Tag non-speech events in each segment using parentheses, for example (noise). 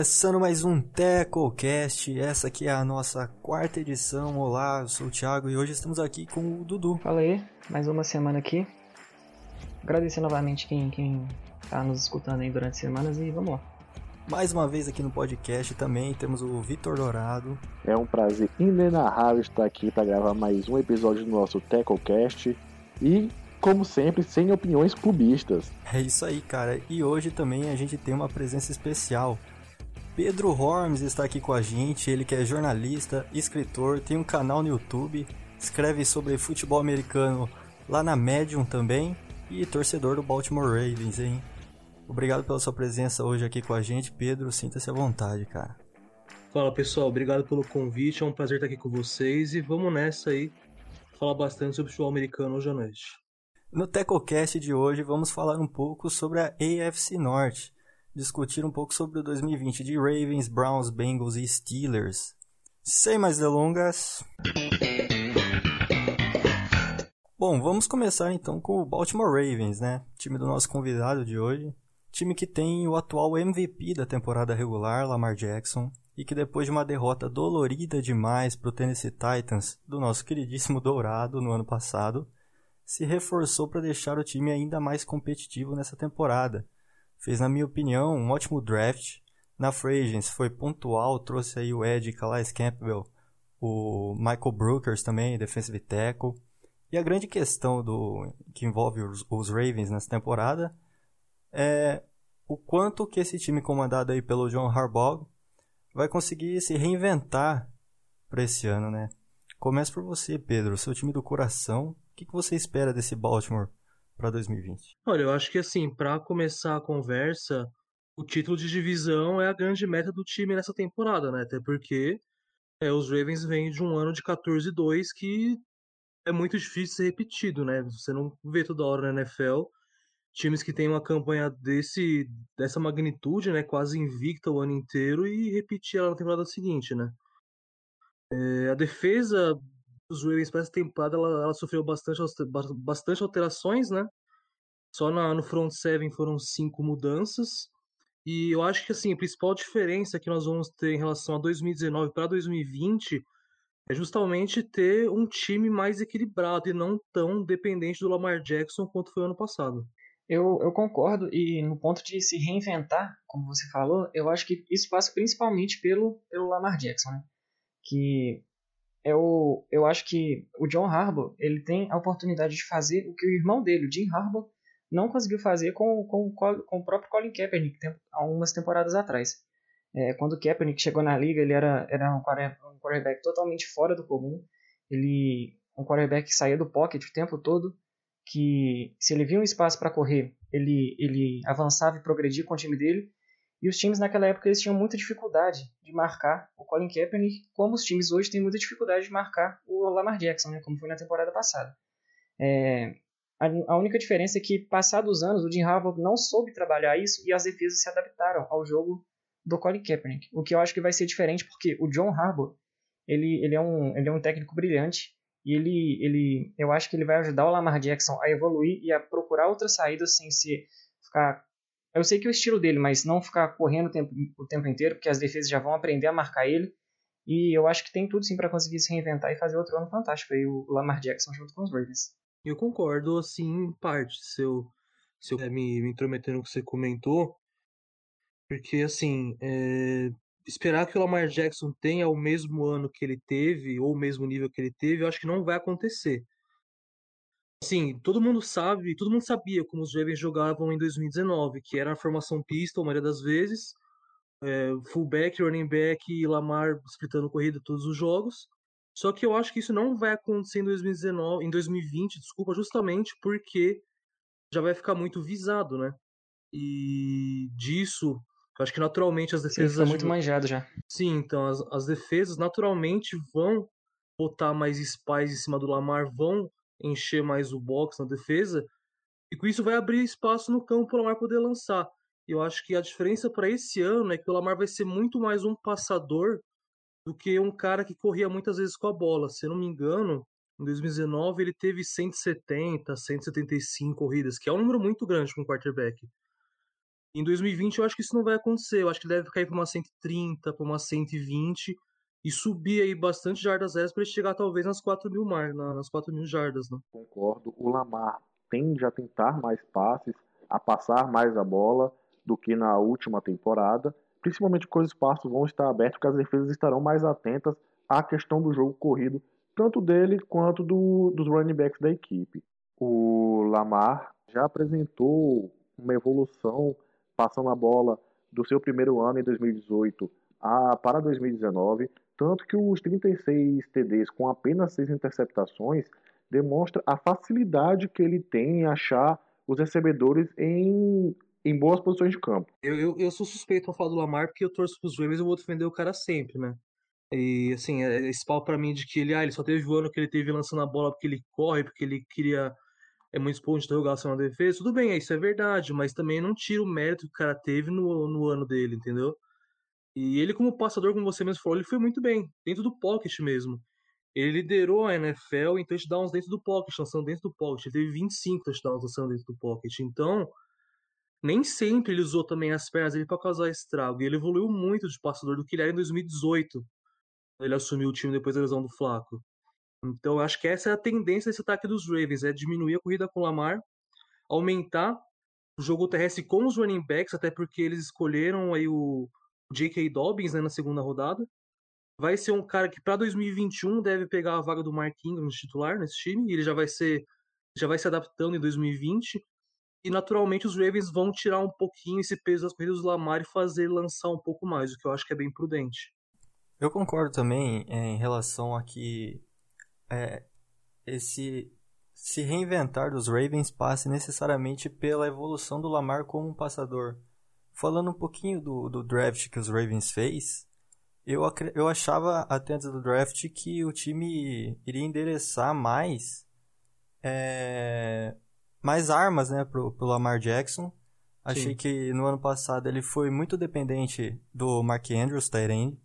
Começando mais um TecoCast, essa aqui é a nossa quarta edição. Olá, eu sou o Thiago e hoje estamos aqui com o Dudu. Fala aí, mais uma semana aqui. Agradecer novamente quem, quem tá nos escutando aí durante semanas e vamos lá. Mais uma vez aqui no podcast também temos o Vitor Dourado. É um prazer inenarrável estar aqui para gravar mais um episódio do nosso TecoCast e, como sempre, sem opiniões clubistas. É isso aí, cara. E hoje também a gente tem uma presença especial. Pedro Hormes está aqui com a gente, ele que é jornalista, escritor, tem um canal no YouTube, escreve sobre futebol americano lá na Medium também e torcedor do Baltimore Ravens, hein? Obrigado pela sua presença hoje aqui com a gente, Pedro, sinta-se à vontade, cara. Fala pessoal, obrigado pelo convite, é um prazer estar aqui com vocês e vamos nessa aí, falar bastante sobre futebol americano hoje à noite. No TecoCast de hoje vamos falar um pouco sobre a AFC Norte, discutir um pouco sobre o 2020 de Ravens, Browns, Bengals e Steelers. Sem mais delongas. Bom, vamos começar então com o Baltimore Ravens, né? Time do nosso convidado de hoje. Time que tem o atual MVP da temporada regular, Lamar Jackson, e que depois de uma derrota dolorida demais para o Tennessee Titans, do nosso queridíssimo Dourado no ano passado, se reforçou para deixar o time ainda mais competitivo nessa temporada Fez, na minha opinião, um ótimo draft. Na free foi pontual, trouxe aí o Ed Calais Campbell, o Michael Brookers também, defensive tackle. E a grande questão do que envolve os, os Ravens nessa temporada é o quanto que esse time comandado aí pelo John Harbaugh vai conseguir se reinventar para esse ano, né? Começa por você, Pedro, seu time do coração. O que, que você espera desse Baltimore para 2020? Olha, eu acho que assim, para começar a conversa, o título de divisão é a grande meta do time nessa temporada, né? Até porque é, os Ravens vêm de um ano de 14-2 que é muito difícil ser repetido, né? Você não vê toda hora na NFL times que têm uma campanha desse dessa magnitude, né? Quase invicta o ano inteiro e repetir ela na temporada seguinte, né? É, a defesa os Ravens para essa temporada ela, ela, sofreu bastante, bastante alterações, né? Só na, no front seven foram cinco mudanças. E eu acho que assim, a principal diferença que nós vamos ter em relação a 2019 para 2020 é justamente ter um time mais equilibrado e não tão dependente do Lamar Jackson quanto foi ano passado. Eu, eu concordo, e no ponto de se reinventar, como você falou, eu acho que isso passa principalmente pelo, pelo Lamar Jackson, né? Que eu, eu acho que o John Harbaugh ele tem a oportunidade de fazer o que o irmão dele, o Jim Harbaugh, não conseguiu fazer com, com, com o próprio Colin Kaepernick há umas temporadas atrás. É, quando o Kaepernick chegou na liga, ele era, era um, quarterback totalmente fora do comum. Ele um quarterback que saía do pocket o tempo todo, que se ele via um espaço para correr, ele, ele avançava e progredia com o time dele. E os times naquela época eles tinham muita dificuldade de marcar o Colin Kaepernick, como os times hoje têm muita dificuldade de marcar o Lamar Jackson, né, como foi na temporada passada. É, a, única diferença é que, passados os anos, o Jim Harbaugh não soube trabalhar isso e as defesas se adaptaram ao jogo do Colin Kaepernick. O que eu acho que vai ser diferente, porque o John Harbaugh ele, ele, é, um, ele é um técnico brilhante e ele, ele, eu acho que ele vai ajudar o Lamar Jackson a evoluir e a procurar outras saídas sem se ficar eu sei que é o estilo dele, mas não ficar correndo o tempo, o tempo inteiro, porque as defesas já vão aprender a marcar ele. E eu acho que tem tudo sim para conseguir se reinventar e fazer outro ano fantástico aí, o Lamar Jackson junto com os Ravens. Eu concordo, assim, em parte, se eu, se eu me, me intrometer no que você comentou, porque, assim, é, esperar que o Lamar Jackson tenha o mesmo ano que ele teve, ou o mesmo nível que ele teve, eu acho que não vai acontecer. Assim, todo mundo sabe, todo mundo sabia como os Ravens jogavam em 2019, que era a formação pista, a maioria das vezes, é, fullback, running back e Lamar splitando corrida todos os jogos. Só que eu acho que isso não vai acontecer em 2019, em 2020, desculpa, justamente porque já vai ficar muito visado, né? E disso, eu acho que naturalmente as defesas. Sim, muito manjado já. Sim, então as, as defesas naturalmente vão botar mais spies em cima do Lamar, vão encher mais o box na defesa, e com isso vai abrir espaço no campo para o Lamar poder lançar. E eu acho que a diferença para esse ano é que o Lamar vai ser muito mais um passador do que um cara que corria muitas vezes com a bola. Se eu não me engano, em 2019 ele teve 170, 175 corridas, que é um número muito grande para um quarterback. Em 2020 eu acho que isso não vai acontecer. Eu acho que deve cair para uma 130, para uma 120 e subir aí bastante jardas extras para ele chegar talvez nas 4 mil mar, nas 4 mil jardas, né? Concordo. O Lamar tende a tentar mais passes, a passar mais a bola do que na última temporada, principalmente porque os espaços vão estar abertos, porque as defesas estarão mais atentas à questão do jogo corrido, tanto dele quanto do, dos running backs da equipe. O Lamar já apresentou uma evolução passando a bola do seu primeiro ano em 2018 a, para 2019, tanto que os 36 TDs com apenas 6 interceptações demonstra a facilidade que ele tem em achar os recebedores em, em boas posições de campo. Eu, eu, eu sou suspeito ao falar do Lamar porque eu torço pros Ravens e vou defender o cara sempre, né? E assim, é, esse pau para mim de que ele, ah, ele só teve o ano que ele teve lançando a bola porque ele corre, porque ele queria é muito ponto de interrogação na defesa, tudo bem, isso é verdade, mas também não tira o mérito que o cara teve no, no ano dele, entendeu? E ele, como passador, como você mesmo falou, ele foi muito bem, dentro do pocket mesmo. Ele liderou a NFL em touchdowns dentro do pocket, lançando dentro do pocket. Ele teve 25 touchdowns lançando dentro do pocket. Então, nem sempre ele usou também as pernas dele para causar estrago. E ele evoluiu muito de passador do que ele era em 2018. Ele assumiu o time depois da lesão do Flaco. Então, eu acho que essa é a tendência desse ataque dos Ravens, é diminuir a corrida com o Lamar, aumentar o jogo terrestre com os running backs, até porque eles escolheram aí o J.K. Dobbins né, na segunda rodada. Vai ser um cara que para 2021 deve pegar a vaga do Mark Ingram de titular nesse time, e ele já vai ser já vai se adaptando em 2020. E naturalmente os Ravens vão tirar um pouquinho esse peso das corridas do Lamar e fazer lançar um pouco mais, o que eu acho que é bem prudente. Eu concordo também é, em relação a que é, esse se reinventar dos Ravens passe necessariamente pela evolução do Lamar como um passador. Falando um pouquinho do, do draft que os Ravens fez, eu, eu achava até antes do draft que o time iria endereçar mais é, mais armas né, pro, pro Lamar Jackson. Achei Sim. que no ano passado ele foi muito dependente do Mark Andrews, Tyrande.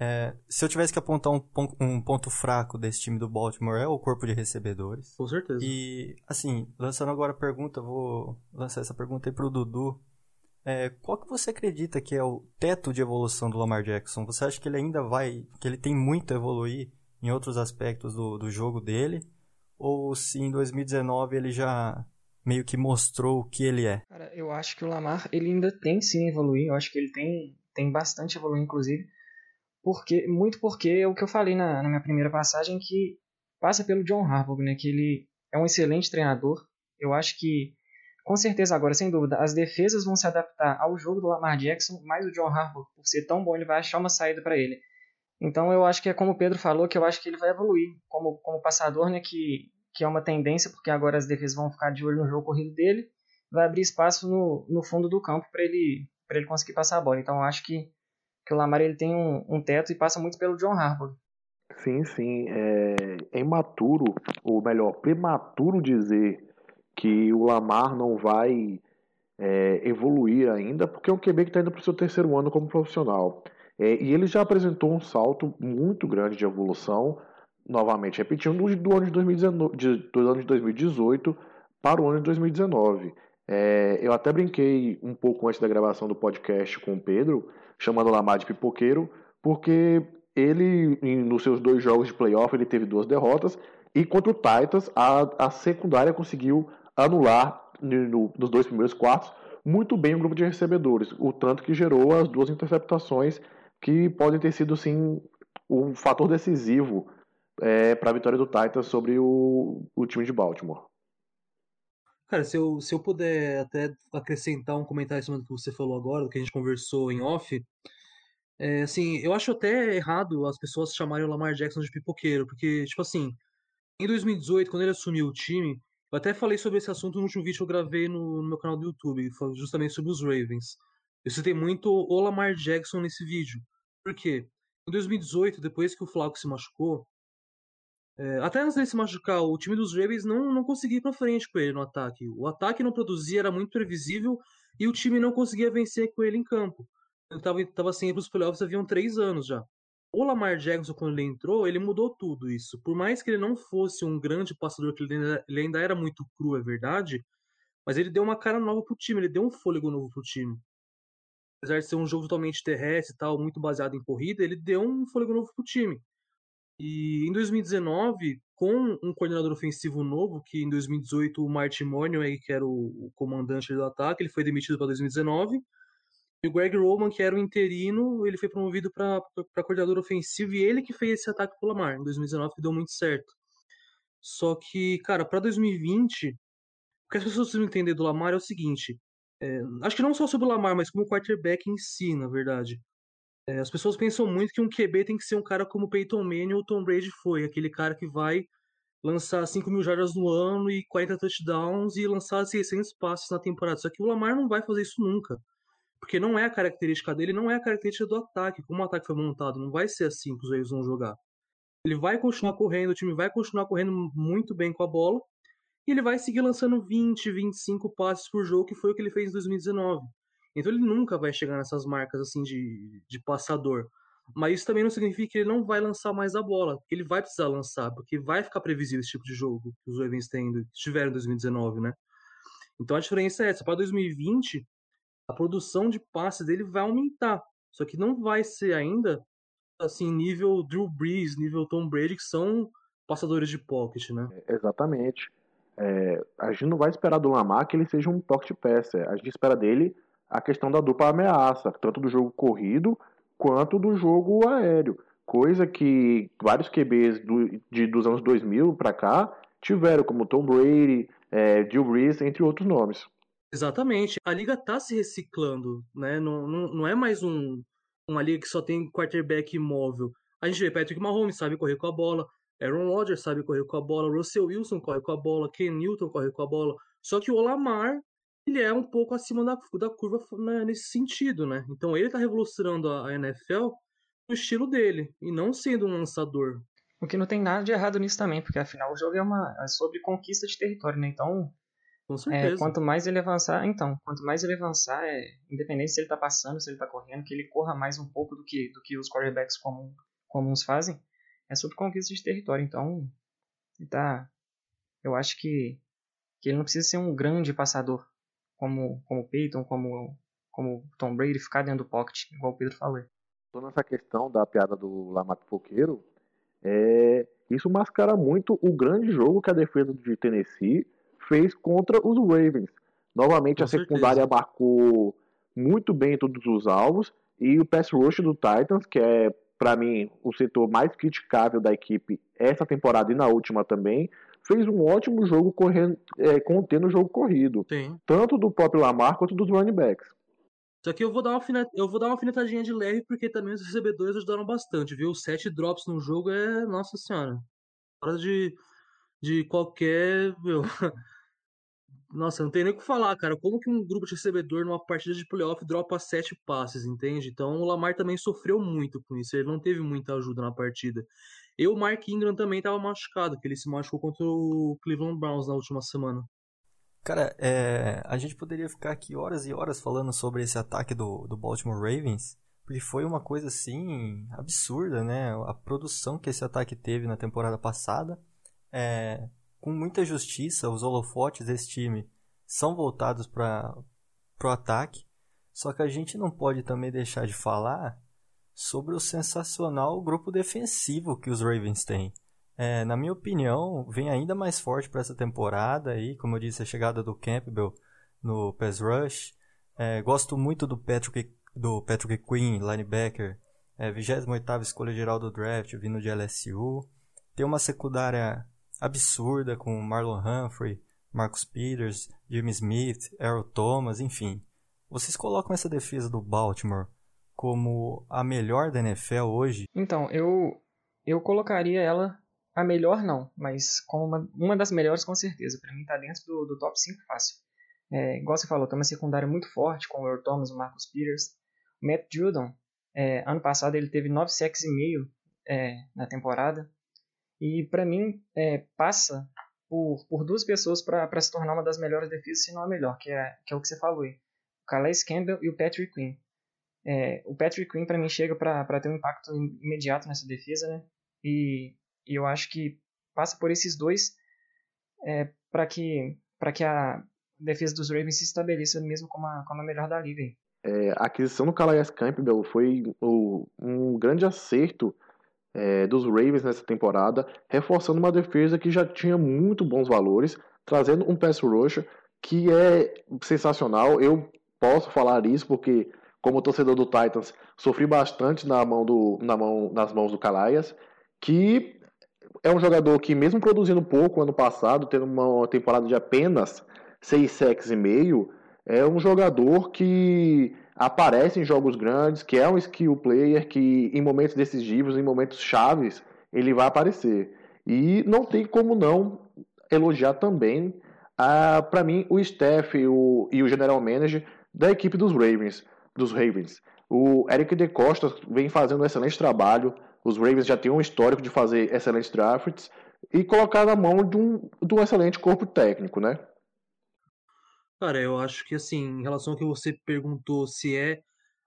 É, se eu tivesse que apontar um, um, ponto fraco desse time do Baltimore é o corpo de recebedores. Com certeza. E, assim, lançando agora a pergunta, vou lançar essa pergunta aí pro Dudu. É, qual que você acredita que é o teto de evolução do Lamar Jackson? Você acha que ele ainda vai, que ele tem muito a evoluir em outros aspectos do, do jogo dele? Ou se em 2019 ele já meio que mostrou o que ele é? Cara, eu acho que o Lamar ele ainda tem sim evoluir. Eu acho que ele tem, tem bastante evoluir, inclusive porque muito porque é o que eu falei na, na minha primeira passagem que passa pelo John Harbaugh, né, que ele é um excelente treinador. Eu acho que com certeza agora, sem dúvida, as defesas vão se adaptar ao jogo do Lamar Jackson, mas o John Harbaugh, por ser tão bom, ele vai achar uma saída para ele. Então eu acho que é como o Pedro falou, que eu acho que ele vai evoluir como, como passador, né, que, que é uma tendência, porque agora as defesas vão ficar de olho no jogo corrido dele, vai abrir espaço no, no fundo do campo para ele, ele conseguir passar a bola. Então eu acho que que o Lamar ele tem um, um teto e passa muito pelo John Harbaugh. Sim, sim. É, é imaturo, ou melhor, prematuro dizer que o Lamar não vai é, evoluir ainda, porque é um QB que está indo para o seu terceiro ano como profissional. É, e ele já apresentou um salto muito grande de evolução, novamente repetindo, do, ano de, 2019, de, do ano de 2018 para o ano de 2019. É, eu até brinquei um pouco antes da gravação do podcast com o Pedro, chamando o Lamar de pipoqueiro, porque ele, nos seus dois jogos de playoff, ele teve duas derrotas, e contra o Titans, a, a secundária conseguiu anular no, nos dois primeiros quartos muito bem o grupo de recebedores, o tanto que gerou as duas interceptações que podem ter sido, sim, um fator decisivo é, para a vitória do Titans sobre o, o time de Baltimore. Cara, se eu, se eu puder até acrescentar um comentário em cima do que você falou agora, do que a gente conversou em off, é, assim, eu acho até errado as pessoas chamarem o Lamar Jackson de pipoqueiro, porque, tipo assim, em 2018, quando ele assumiu o time, eu até falei sobre esse assunto no último vídeo que eu gravei no, no meu canal do YouTube, justamente sobre os Ravens. Eu citei muito o Lamar Jackson nesse vídeo. Por quê? Em 2018, depois que o Flaco se machucou, é, até antes dele se machucar, o time dos Ravens não, não conseguia ir pra frente com ele no ataque. O ataque não produzia, era muito previsível e o time não conseguia vencer com ele em campo. Ele estava tava sem ir pros playoffs haviam três anos já. O Lamar Jackson, quando ele entrou, ele mudou tudo isso. Por mais que ele não fosse um grande passador, que ele ainda, ele ainda era muito cru, é verdade, Mas ele deu uma cara nova pro time, ele deu um fôlego novo pro time. Apesar de ser um jogo totalmente terrestre e tal, muito baseado em corrida, ele deu um fôlego novo pro time. E em 2019, com um coordenador ofensivo novo, que em 2018 o Martin Money, que era o, comandante do ataque, ele foi demitido para 2019. E o Greg Roman, que era o interino, ele foi promovido para coordenador ofensivo e ele que fez esse ataque pro Lamar em 2019, que deu muito certo. Só que, cara, para 2020, o que as pessoas precisam entender do Lamar é o seguinte: é, acho que não só sobre o Lamar, mas como o quarterback em si, na verdade. É, as pessoas pensam muito que um QB tem que ser um cara como Peyton Manning ou Tom Brady foi, aquele cara que vai lançar 5 mil jardas no ano e 40 touchdowns e lançar 600 passes na temporada. Só que o Lamar não vai fazer isso nunca. Porque não é a característica dele, não é a característica do ataque. Como o ataque foi montado, não vai ser assim que os Ravens vão jogar. Ele vai continuar correndo, o time vai continuar correndo muito bem com a bola, e ele vai seguir lançando 20, 25 passes por jogo, que foi o que ele fez em 2019. Então ele nunca vai chegar nessas marcas assim de, de passador. Mas isso também não significa que ele não vai lançar mais a bola, ele vai precisar lançar, porque vai ficar previsível esse tipo de jogo que os Ravens tiveram em 2019, né? Então a diferença é essa. Para 2020, a produção de passe dele vai aumentar. Só que não vai ser ainda assim nível Drew Brees, nível Tom Brady, que são passadores de pocket, né? É, exatamente. É, a gente não vai esperar do Lamar que ele seja um pocket passer. A gente espera dele a questão da dupla ameaça, tanto do jogo corrido quanto do jogo aéreo. Coisa que vários QBs do, de, dos anos 2000 para cá tiveram, como Tom Brady, é, Drew Brees, entre outros nomes. Exatamente. A liga está se reciclando, né? Não, não, não é mais um, uma liga que só tem quarterback imóvel. A gente vê Patrick Mahomes sabe correr com a bola, Aaron Rodgers sabe correr com a bola, Russell Wilson corre com a bola, Ken Newton corre com a bola. Só que o Olamar, ele é um pouco acima da, da curva né, nesse sentido, né? Então ele está revolucionando a, a NFL no estilo dele, e não sendo um lançador. O que não tem nada de errado nisso também, porque afinal o jogo é, uma, é sobre conquista de território, né? Então com é, certeza. É, quanto mais ele avançar, então, quanto mais ele avançar, é, independente se ele tá passando, se ele tá correndo, que ele corra mais um pouco do que, do que os quarterbacks comum, comuns fazem, é sobre conquista de território. Então, tá. Eu acho que, que ele não precisa ser um grande passador, como, como Peyton, como, como Tom Brady, ficar dentro do pocket, igual o Pedro falou. Toda essa questão da piada do Lamar Foqueiro, é, isso mascara muito o grande jogo que a defesa de Tennessee fez contra os Ravens. Novamente Com a secundária certeza. abarcou muito bem todos os alvos e o pass rush do Titans, que é para mim o setor mais criticável da equipe essa temporada e na última também, fez um ótimo jogo correndo, é, contendo o jogo corrido, Sim. tanto do próprio Lamar quanto dos running backs. Só que eu vou dar uma eu vou dar uma alfinetadinha de leve porque também os recebedores ajudaram bastante, viu? Sete drops no jogo é, nossa senhora, hora de de qualquer, meu, (laughs) Nossa, não tem nem o que falar, cara. Como que um grupo de recebedor numa partida de playoff dropa sete passes, entende? Então o Lamar também sofreu muito com isso. Ele não teve muita ajuda na partida. E o Mark Ingram também estava machucado, que ele se machucou contra o Cleveland Browns na última semana. Cara, é, a gente poderia ficar aqui horas e horas falando sobre esse ataque do, do Baltimore Ravens, porque foi uma coisa assim absurda, né? A produção que esse ataque teve na temporada passada. É, com muita justiça, os holofotes desse time são voltados para o ataque. Só que a gente não pode também deixar de falar sobre o sensacional grupo defensivo que os Ravens têm. É, na minha opinião, vem ainda mais forte para essa temporada aí, como eu disse, a chegada do Campbell no pass rush. É, gosto muito do Patrick, do Patrick Quinn, linebacker, é, 28ª escolha geral do draft, vindo de LSU. Tem uma secundária absurda com Marlon Humphrey, Marcus Peters, Jimmy Smith, Earl Thomas, enfim. Vocês colocam essa defesa do Baltimore como a melhor da NFL hoje? Então, eu eu colocaria ela a melhor não, mas como uma, uma das melhores com certeza. Para mim tá dentro do, do top 5 fácil. É, igual você falou, tem uma secundária muito forte com o Earl Thomas o Marcus Peters. Matt Judon, é, ano passado ele teve 9 sacks e meio é, na temporada. E para mim é, passa por, por duas pessoas para se tornar uma das melhores defesas, se não a melhor, que é, que é o que você falou aí. O Calais Campbell e o Patrick Quinn. É, o Patrick Quinn para mim chega para ter um impacto imediato nessa defesa, né? E, e eu acho que passa por esses dois é, para que para que a defesa dos Ravens se estabeleça mesmo como a, como a melhor da liga. É, a aquisição do Calais Campbell foi o, um grande acerto é, dos Ravens nessa temporada, reforçando uma defesa que já tinha muito bons valores, trazendo um pass rusher que é sensacional. Eu posso falar isso porque, como torcedor do Titans, sofri bastante na mão do, na mão, nas mãos do Calaias, que é um jogador que, mesmo produzindo pouco ano passado, tendo uma temporada de apenas 6 sacks e meio, é um jogador que aparece em jogos grandes, que é um skill player, que em momentos decisivos, em momentos chaves, ele vai aparecer. E não tem como não elogiar também, para mim, o staff o, e o general manager da equipe dos Ravens. Dos Ravens. O Eric De Costa vem fazendo um excelente trabalho. Os Ravens já têm um histórico de fazer excelentes drafts e colocar na mão de um, de um excelente corpo técnico, né? Cara, eu acho que assim, em relação ao que você perguntou se é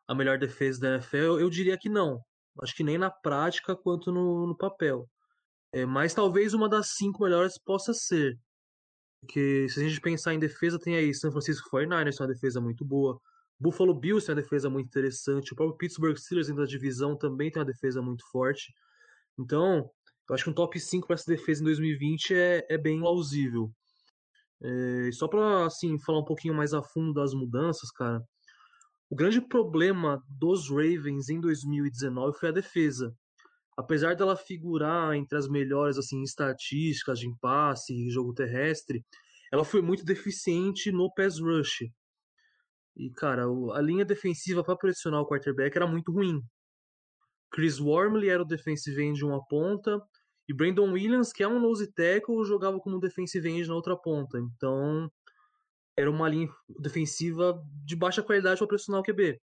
a melhor defesa da NFL, eu diria que não. Acho que nem na prática quanto no, no papel. É, mas talvez uma das cinco melhores possa ser. Porque se a gente pensar em defesa, tem aí San Francisco 49ers, uma defesa muito boa. Buffalo Bills tem uma defesa muito interessante. O próprio Pittsburgh Steelers dentro da divisão também tem uma defesa muito forte. Então, eu acho que um top 5 para essa defesa em 2020 é, é bem plausível. É, só para assim falar um pouquinho mais a fundo das mudanças, cara. O grande problema dos Ravens em 2019 foi a defesa. Apesar dela figurar entre as melhores assim estatísticas de impasse e jogo terrestre, ela foi muito deficiente no pass rush. E cara, a linha defensiva para pressionar o quarterback era muito ruim. Chris Wormley era o defensive end de uma ponta, e Brandon Williams, que é um nose tackle, jogava como defensive end na outra ponta. Então, era uma linha defensiva de baixa qualidade para pressionar o QB.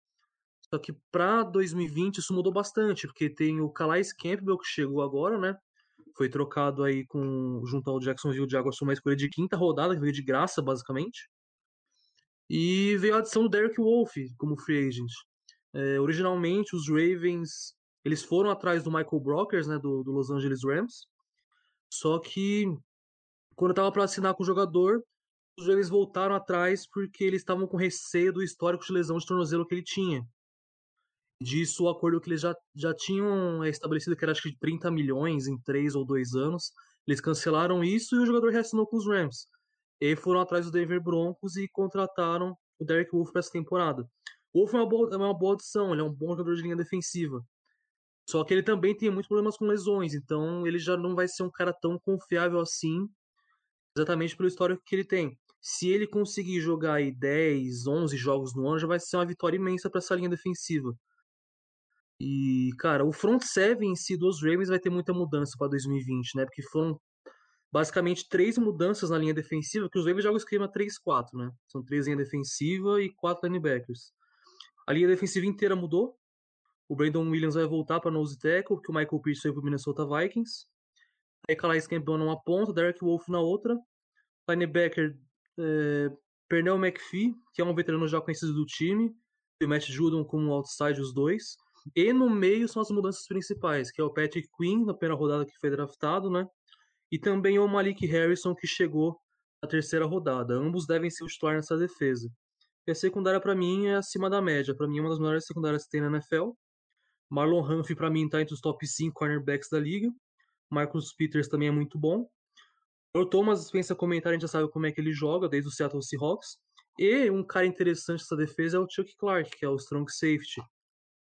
Só que para 2020 isso mudou bastante, porque tem o Calais Campbell que chegou agora, né? Foi trocado aí com junto ao Jacksonville Jaguars uma escolha de quinta rodada, que veio de graça, basicamente. E veio a adição do Derek Wolf como free agent. É, originalmente, os Ravens eles foram atrás do Michael Brockers, né, do, do Los Angeles Rams. Só que quando estava para assinar com o jogador, os Ravens voltaram atrás porque eles estavam com receio do histórico de lesão de tornozelo que ele tinha. Disso, o acordo que eles já, já tinham é, estabelecido, que era acho que de 30 milhões em 3 ou 2 anos, eles cancelaram isso e o jogador reassinou com os Rams. E foram atrás do Denver Broncos e contrataram o Derek Wolf para essa temporada. Wolf é uma, boa, é uma boa adição, ele é um bom jogador de linha defensiva. Só que ele também tem muitos problemas com lesões, então ele já não vai ser um cara tão confiável assim, exatamente pelo histórico que ele tem. Se ele conseguir jogar aí 10, 11 jogos no ano, já vai ser uma vitória imensa para essa linha defensiva. E, cara, o front seven em si dos Ravens vai ter muita mudança para 2020, né? Porque foram basicamente três mudanças na linha defensiva, que os Ravens jogam o esquema 3-4, né? São três linha defensiva e quatro linebackers. A linha defensiva inteira mudou, o Brandon Williams vai voltar para nose tackle, que o Michael Pierce foi para o Minnesota Vikings. Aí Calais Campbell numa ponta, Derek Wolf na outra. Linebacker é, Pernell McPhee, que é um veterano já conhecido do time. E o Matt Judon como outside, os dois. E no meio são as mudanças principais, que é o Patrick Quinn, na primeira rodada que foi draftado, né? E também o Malik Harrison, que chegou na terceira rodada. Ambos devem se titular nessa defesa. E a secundária, para mim, é acima da média. Para mim, é uma das melhores secundárias que tem na NFL. Marlon Humphrey, para mim, está entre os top 5 cornerbacks da liga. Marcus Peters também é muito bom. O Thomas pensa comentar, a gente já sabe como é que ele joga, desde o Seattle Seahawks. E um cara interessante dessa defesa é o Chuck Clark, que é o strong safety.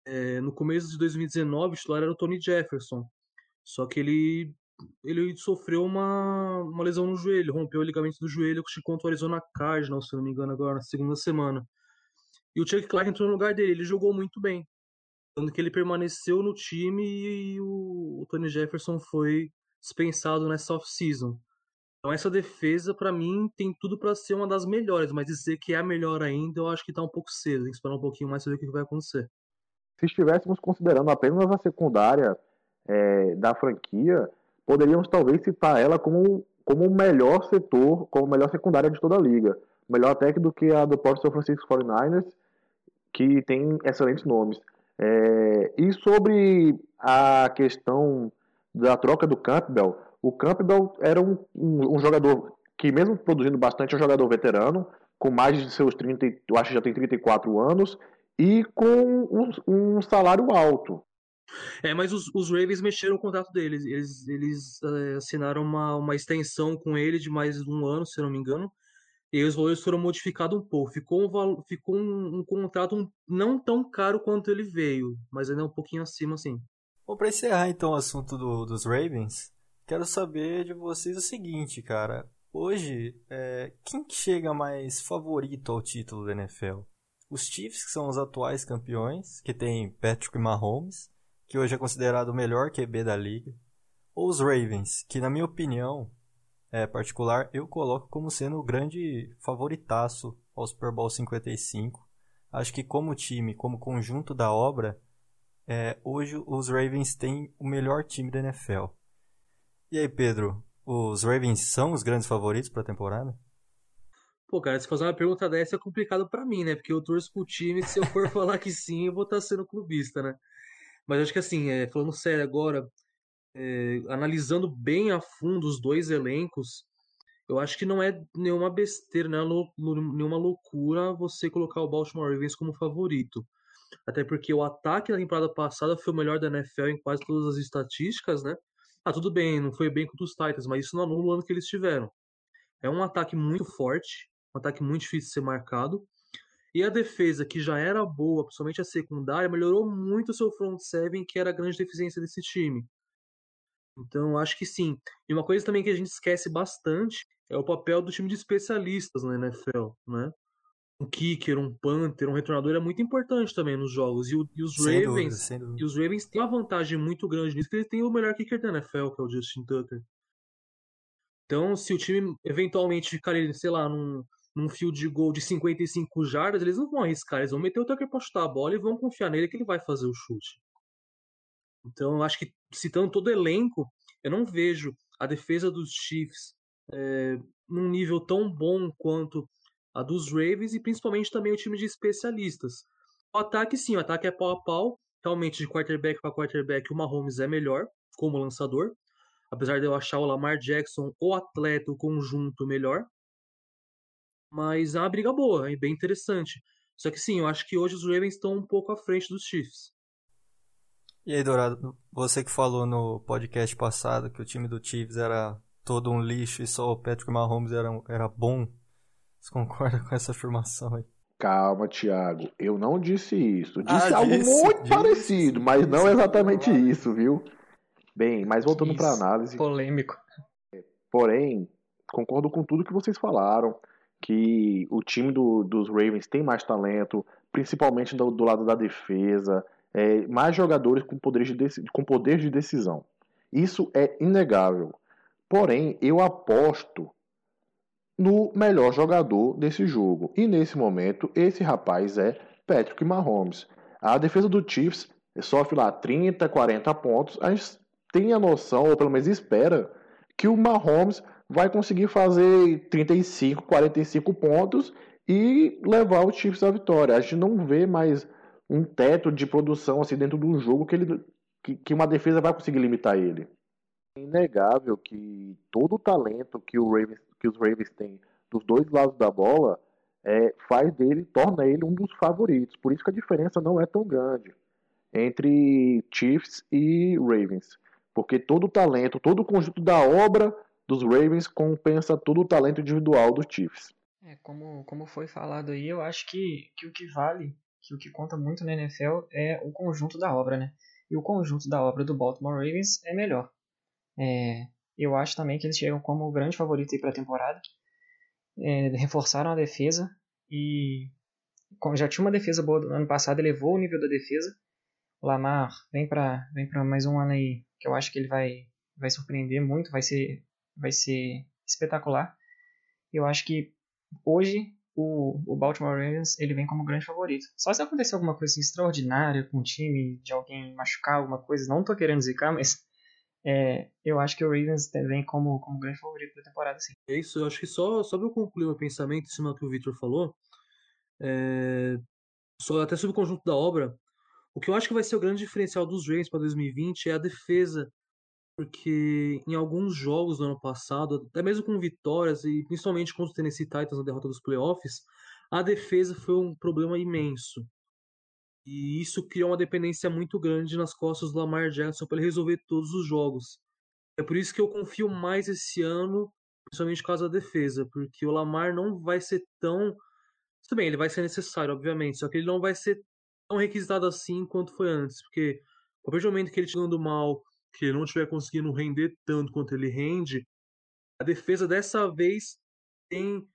É, no começo de 2019, o titular era o Tony Jefferson. Só que ele, ele sofreu uma, uma lesão no joelho, rompeu o ligamento do joelho contra o Arizona Cardinals, se não me engano, agora na segunda semana. E o Chuck Clark entrou no lugar dele, ele jogou muito bem. Tanto que ele permaneceu no time e o, o Tony Jefferson foi dispensado nessa off-season. Então essa defesa, para mim, tem tudo para ser uma das melhores, mas dizer que é a melhor ainda, eu acho que tá um pouco cedo. Tem que esperar um pouquinho mais para ver o que vai acontecer. Se estivéssemos considerando apenas a secundária é, da franquia, poderíamos talvez citar ela como, como o melhor setor, como a melhor secundária de toda a liga. Melhor até do que a do Porto São Francisco 49ers, que tem excelentes nomes. É, e sobre a questão da troca do Campbell, o Campbell era um, um, um, jogador que, mesmo produzindo bastante, é um jogador veterano, com mais de seus 30, eu acho que já tem 34 anos, e com um, um salário alto. É, mas os, os Ravens mexeram o contrato deles. Eles, eles é, assinaram uma, uma extensão com ele de mais um ano, se não me engano. E os valores foram modificados um pouco. Ficou um, ficou um, um contrato não tão caro quanto ele veio, mas ainda é um pouquinho acima, assim. Bom, pra encerrar então o assunto do, dos Ravens, quero saber de vocês o seguinte, cara. Hoje, é, quem chega mais favorito ao título da NFL? Os Chiefs, que são os atuais campeões, que tem Patrick Mahomes, que hoje é considerado o melhor QB da liga, ou os Ravens, que na minha opinião é, particular eu coloco como sendo o grande favoritaço ao Super Bowl 55. Acho que como time, como conjunto da obra, é, hoje os Ravens têm o melhor time da NFL. E aí, Pedro, os Ravens são os grandes favoritos para a temporada? Pô, cara, se fazer uma pergunta dessa é complicado para mim, né? Porque eu torço pro time, se eu for (laughs) falar que sim, eu vou estar tá sendo clubista, né? Mas acho que assim, é, falando sério agora, é, analisando bem a fundo os dois elencos, eu acho que não é nenhuma besteira, né, nenhuma loucura você colocar o Baltimore Ravens como favorito. Até porque o ataque na temporada passada foi o melhor da NFL em quase todas as estatísticas, né? Ah, tudo bem, não foi bem contra os Titans, mas isso não anula o ano que eles tiveram. É um ataque muito forte, um ataque muito difícil de ser marcado. E a defesa, que já era boa, principalmente a secundária, melhorou muito o seu front seven, que era a grande deficiência desse time. Então, acho que sim. E uma coisa também que a gente esquece bastante é o papel do time de especialistas na NFL, né? Um kicker, um punter, um retornador é muito importante também nos jogos. E, o, e os sem Ravens, dúvida, e os Ravens têm uma vantagem muito grande nisso, que eles têm o melhor kicker da NFL, que é o Justin Tucker. Então, se o time eventualmente ficar, sei lá, num, num field de gol de 55 jardas, eles não vão arriscar, eles vão meter o Tucker para chutar a bola e vão confiar nele que ele vai fazer o chute. Então, eu acho que, citando todo o elenco, eu não vejo a defesa dos Chiefs é, num nível tão bom quanto a dos Ravens e principalmente também o time de especialistas. O ataque, sim, o ataque é pau a pau. Realmente, de quarterback para quarterback, o Mahomes é melhor como lançador. Apesar de eu achar o Lamar Jackson, o atleta, o conjunto melhor. Mas é uma briga boa, é bem interessante. Só que sim, eu acho que hoje os Ravens estão um pouco à frente dos Chiefs. E aí, Dourado, você que falou no podcast passado que o time do Chiefs era todo um lixo e só o Patrick Mahomes era, era bom. Você concorda com essa afirmação aí? Calma, Thiago. Eu não disse isso. Disse ah, algo disse, muito disse, parecido, disse, mas não exatamente isso, viu? Bem, mas voltando para análise. Polêmico. Porém, concordo com tudo que vocês falaram que o time do, dos Ravens tem mais talento, principalmente do, do lado da defesa, é, mais jogadores com poder, de, com poder de decisão. Isso é inegável. Porém, eu aposto no melhor jogador desse jogo. E nesse momento, esse rapaz é Patrick Mahomes. A defesa do Chiefs sofre lá 30, 40 pontos. A gente tem a noção, ou pelo menos espera, que o Mahomes vai conseguir fazer 35, 45 pontos e levar o Chiefs à vitória. A gente não vê mais um teto de produção assim dentro de um jogo que, ele, que, que uma defesa vai conseguir limitar ele. É inegável que todo o talento que, o Ravens, que os Ravens têm dos dois lados da bola é, faz dele, torna ele um dos favoritos. Por isso que a diferença não é tão grande entre Chiefs e Ravens. Porque todo o talento, todo o conjunto da obra dos Ravens compensa todo o talento individual dos Chiefs. É, como, como foi falado aí, eu acho que, que o que vale, que o que conta muito na NFL é o conjunto da obra, né? E o conjunto da obra do Baltimore Ravens é melhor. É, eu acho também que eles chegam como o grande favorito para a temporada. É, reforçaram a defesa e já tinha uma defesa boa no ano passado, elevou o nível da defesa. O Lamar vem para vem mais um ano aí que eu acho que ele vai, vai surpreender muito, vai ser vai ser espetacular. Eu acho que hoje o, o Baltimore Ravens ele vem como grande favorito. Só se acontecer alguma coisa assim, extraordinária com o time, de alguém machucar alguma coisa, não tô querendo zicar, mas é, eu acho que o Ravens vem como, como grande favorito da temporada, sim. É isso, eu acho que só, só para eu concluir meu pensamento em cima do que o Victor falou, é, só até sobre o conjunto da obra, o que eu acho que vai ser o grande diferencial dos Ravens para 2020 é a defesa porque em alguns jogos do ano passado, até mesmo com vitórias e principalmente contra o Tennessee Titans na derrota dos playoffs, a defesa foi um problema imenso. E isso criou uma dependência muito grande nas costas do Lamar Jackson para ele resolver todos os jogos. É por isso que eu confio mais esse ano, principalmente por causa da defesa, porque o Lamar não vai ser tão. Tudo bem, ele vai ser necessário, obviamente, só que ele não vai ser tão requisitado assim quanto foi antes, porque a partir do momento que ele estiver mal, que ele não estiver conseguindo render tanto quanto ele rende, a defesa dessa vez tem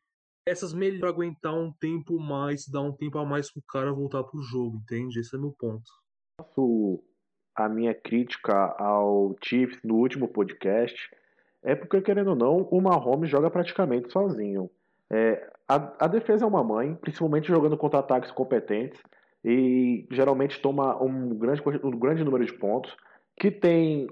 essas melhores para aguentar um tempo mais, dar um tempo a mais pro cara voltar pro jogo, entende? Esse é meu ponto. A minha crítica ao Chiefs no último podcast é porque, querendo ou não, o Mahomes joga praticamente sozinho. É, a, a defesa é uma mãe, principalmente jogando contra ataques competentes, e geralmente toma um grande, um grande número de pontos que tem